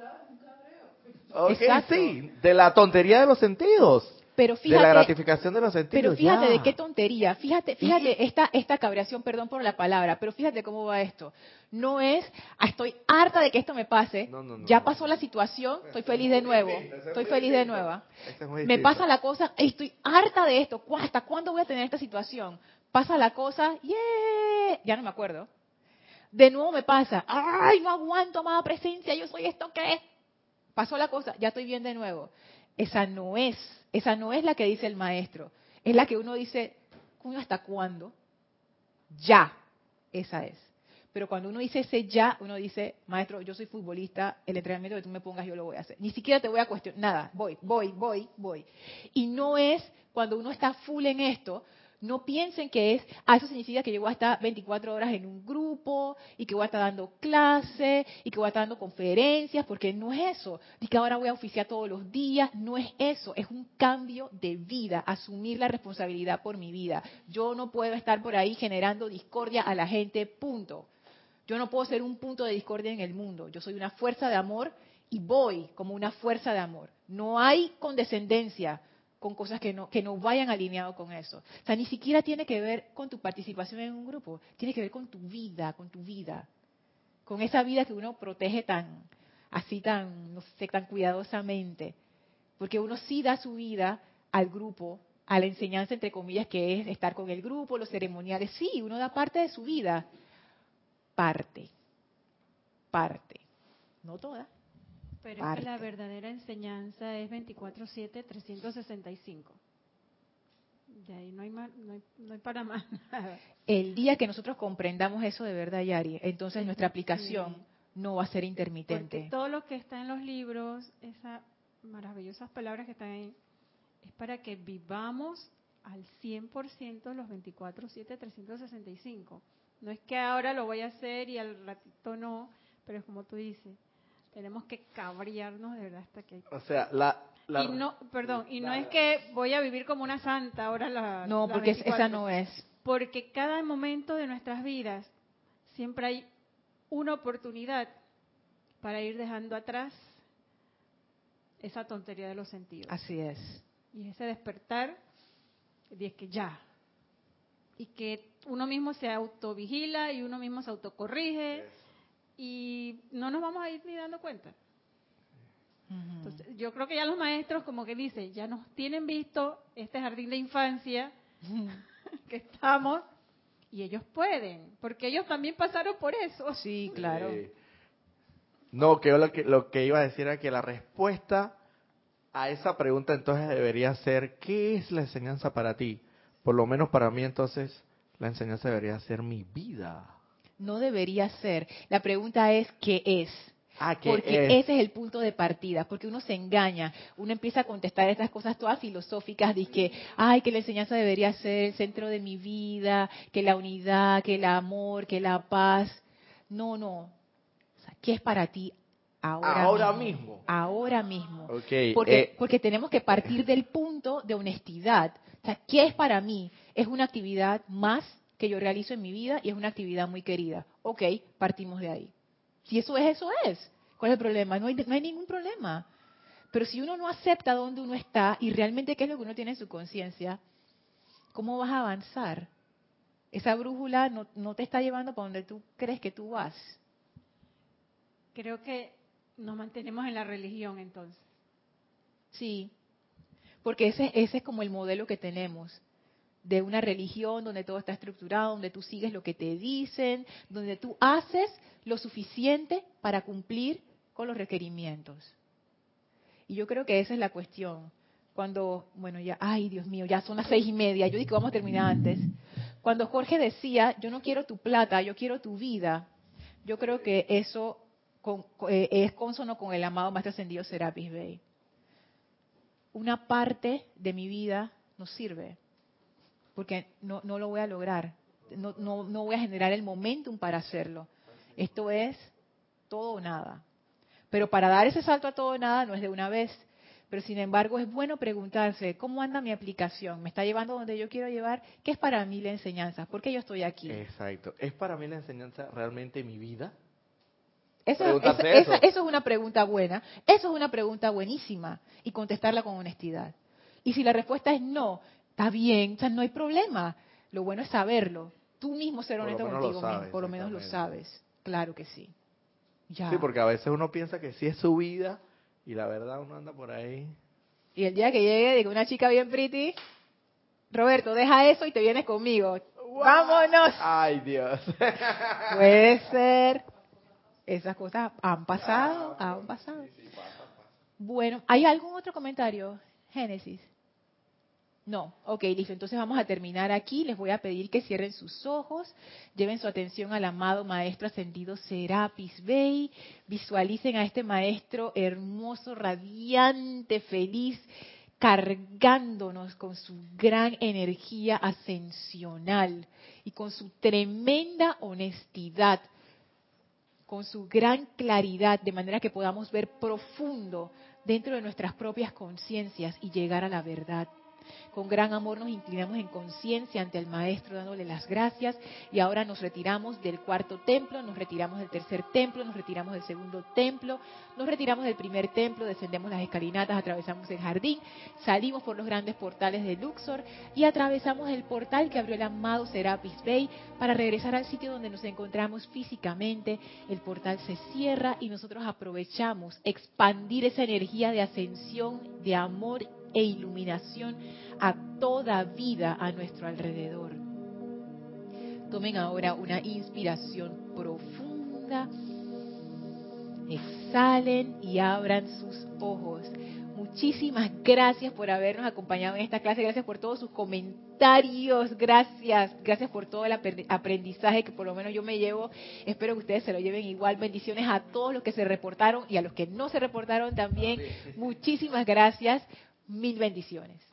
Exacto. sí, de la tontería de los sentidos. pero de la fíjate, gratificación de los sentidos. pero fíjate ya. de qué tontería. Fíjate, fíjate esta esta cabreación, perdón por la palabra, pero fíjate cómo va esto. No es, "Ah, estoy harta de que esto me pase. No, no, no, ya pasó la situación, estoy feliz de nuevo. Estoy feliz de nueva. Ese es muy Me pasa la cosa, "Ey, estoy harta de esto. ¿Cu- ¿Hasta cuándo voy a tener esta situación? Pasa la cosa, ¡yeah! Ya no me acuerdo. De nuevo me pasa, ¡ay, no aguanto más presencia! Yo soy esto que. Pasó la cosa, ya estoy bien de nuevo. Esa no es, esa no es la que dice el maestro. Es la que uno dice, "Coño, ¿hasta cuándo? Ya. Esa es. Pero cuando uno dice ese ya, uno dice, maestro, yo soy futbolista, el entrenamiento que tú me pongas yo lo voy a hacer. Ni siquiera te voy a cuestionar, nada, voy, voy, voy, voy. Y no es cuando uno está full en esto, no piensen que es, ah, eso significa que yo voy a estar 24 horas en un grupo y que voy a estar dando clases y que voy a estar dando conferencias, porque no es eso. Y que ahora voy a oficiar todos los días, no es eso, es un cambio de vida, asumir la responsabilidad por mi vida. Yo no puedo estar por ahí generando discordia a la gente, punto. Yo no puedo ser un punto de discordia en el mundo. Yo soy una fuerza de amor y voy como una fuerza de amor. No hay condescendencia con cosas que no, que no vayan alineado con eso. O sea, ni siquiera tiene que ver con tu participación en un grupo, tiene que ver con tu vida, con tu vida. Con esa vida que uno protege tan, así tan, no sé, tan cuidadosamente. Porque uno sí da su vida al grupo, a la enseñanza, entre comillas, que es estar con el grupo, los ceremoniales. Sí, uno da parte de su vida. Parte. Parte. No toda. Pero es que la verdadera enseñanza es 24/7, 365. De ahí no hay, más, no, hay, no hay para más nada. El día que nosotros comprendamos eso de verdad, Yari, entonces Sí, nuestra aplicación sí. no va a ser Porque intermitente. todo lo que está en los libros, esas maravillosas palabras que están ahí, es para que vivamos al 100% los 24/7, 365. No es que ahora lo voy a hacer y al ratito no, pero es como tú dices, tenemos que cabrearnos de verdad hasta que... O sea, la... la- y no, perdón, y no la- es que voy a vivir como una santa ahora la No, porque es- esa 24. no es. Porque cada momento de nuestras vidas siempre hay una oportunidad para ir dejando atrás esa tontería de los sentidos. Así es. Y ese despertar de que ya. Y que uno mismo se autovigila y uno mismo se autocorrige y no nos vamos a ir ni dando cuenta. Entonces, yo creo que ya los maestros como que dicen, ya nos tienen visto este jardín de infancia que estamos y ellos pueden, porque ellos también pasaron por eso. Sí, claro. Eh, no, que yo lo que, lo que iba a decir era que la respuesta a esa pregunta entonces debería ser, ¿qué es la enseñanza para ti? Por lo menos para mí entonces la enseñanza debería ser mi vida. No debería ser. La pregunta es, ¿qué es? Ah, ¿qué Porque es? ese es el punto de partida, porque uno se engaña, uno empieza a contestar estas cosas todas filosóficas, de que, ay, que la enseñanza debería ser el centro de mi vida, que la unidad, que el amor, que la paz. No, no. O sea, ¿Qué es para ti ahora, Ahora mismo? mismo. Ahora mismo. Ok, Porque, eh, porque tenemos que partir del punto de honestidad. O sea, ¿qué es para mí? Es una actividad más que yo realizo en mi vida y es una actividad muy querida. Ok, partimos de ahí. Si eso es, eso es. ¿Cuál es el problema? No hay, no hay ningún problema. Pero si uno no acepta dónde uno está y realmente qué es lo que uno tiene en su conciencia, ¿cómo vas a avanzar? Esa brújula no, no te está llevando para donde tú crees que tú vas. Creo que nos mantenemos en la religión entonces. Sí, porque ese, ese es como el modelo que tenemos de una religión donde todo está estructurado, donde tú sigues lo que te dicen, donde tú haces lo suficiente para cumplir con los requerimientos. Y yo creo que esa es la cuestión. Cuando, bueno, ya, ay Dios mío, ya son las seis y media, yo dije que vamos a terminar antes. Cuando Jorge decía, yo no quiero tu plata, yo quiero tu vida, yo creo que eso eh, es consono con el amado Maestro Ascendido Serapis Bey. Una parte de mi vida no sirve, porque no, no lo voy a lograr, no, no, no voy a generar el momentum para hacerlo. Esto es todo o nada. Pero para dar ese salto a todo o nada no es de una vez. Pero sin embargo es bueno preguntarse, ¿cómo anda mi aplicación? ¿Me está llevando donde yo quiero llevar? ¿Qué es para mí la enseñanza? ¿Por qué yo estoy aquí? Exacto. ¿Es para mí la enseñanza realmente mi vida? Eso, Preguntarse eso- eso. eso es una pregunta buena. Eso es una pregunta buenísima. Y contestarla con honestidad. Y si la respuesta es no, está bien, o sea, no hay problema. Lo bueno es saberlo. Tú mismo ser honesto contigo mismo, por lo menos lo sabes. Claro que sí. Ya. Sí, porque a veces uno piensa que sí es su vida y la verdad uno anda por ahí. Y el día que llegue que una chica bien pretty, Roberto, deja eso y te vienes conmigo. ¡Vámonos! Ay, Dios. Puede ser. Esas cosas han pasado, han pasado. Bueno, ¿hay algún otro comentario, Génesis? No, ok, listo. Entonces vamos a terminar aquí. Les voy a pedir que cierren sus ojos, lleven su atención al amado Maestro Ascendido Serapis Bey, visualicen a este Maestro hermoso, radiante, feliz, cargándonos con su gran energía ascensional y con su tremenda honestidad, con su gran claridad, de manera que podamos ver profundo dentro de nuestras propias conciencias y llegar a la verdad. Con gran amor nos inclinamos en conciencia ante el Maestro dándole las gracias y ahora nos retiramos del cuarto templo, nos retiramos del tercer templo, nos retiramos del segundo templo, nos retiramos del primer templo, descendemos las escalinatas, atravesamos el jardín, salimos por los grandes portales de Luxor y atravesamos el portal que abrió el amado Serapis Bey para regresar al sitio donde nos encontramos físicamente. El portal se cierra y nosotros aprovechamos expandir esa energía de ascensión, de amor e iluminación a toda vida a nuestro alrededor. Tomen ahora una inspiración profunda, exhalen y abran sus ojos. Muchísimas gracias por habernos acompañado en esta clase, gracias por todos sus comentarios, gracias, gracias por todo el aprendizaje que por lo menos yo me llevo. Espero que ustedes se lo lleven igual. Bendiciones a todos los que se reportaron y a los que no se reportaron también. Muchísimas gracias. Mil bendiciones.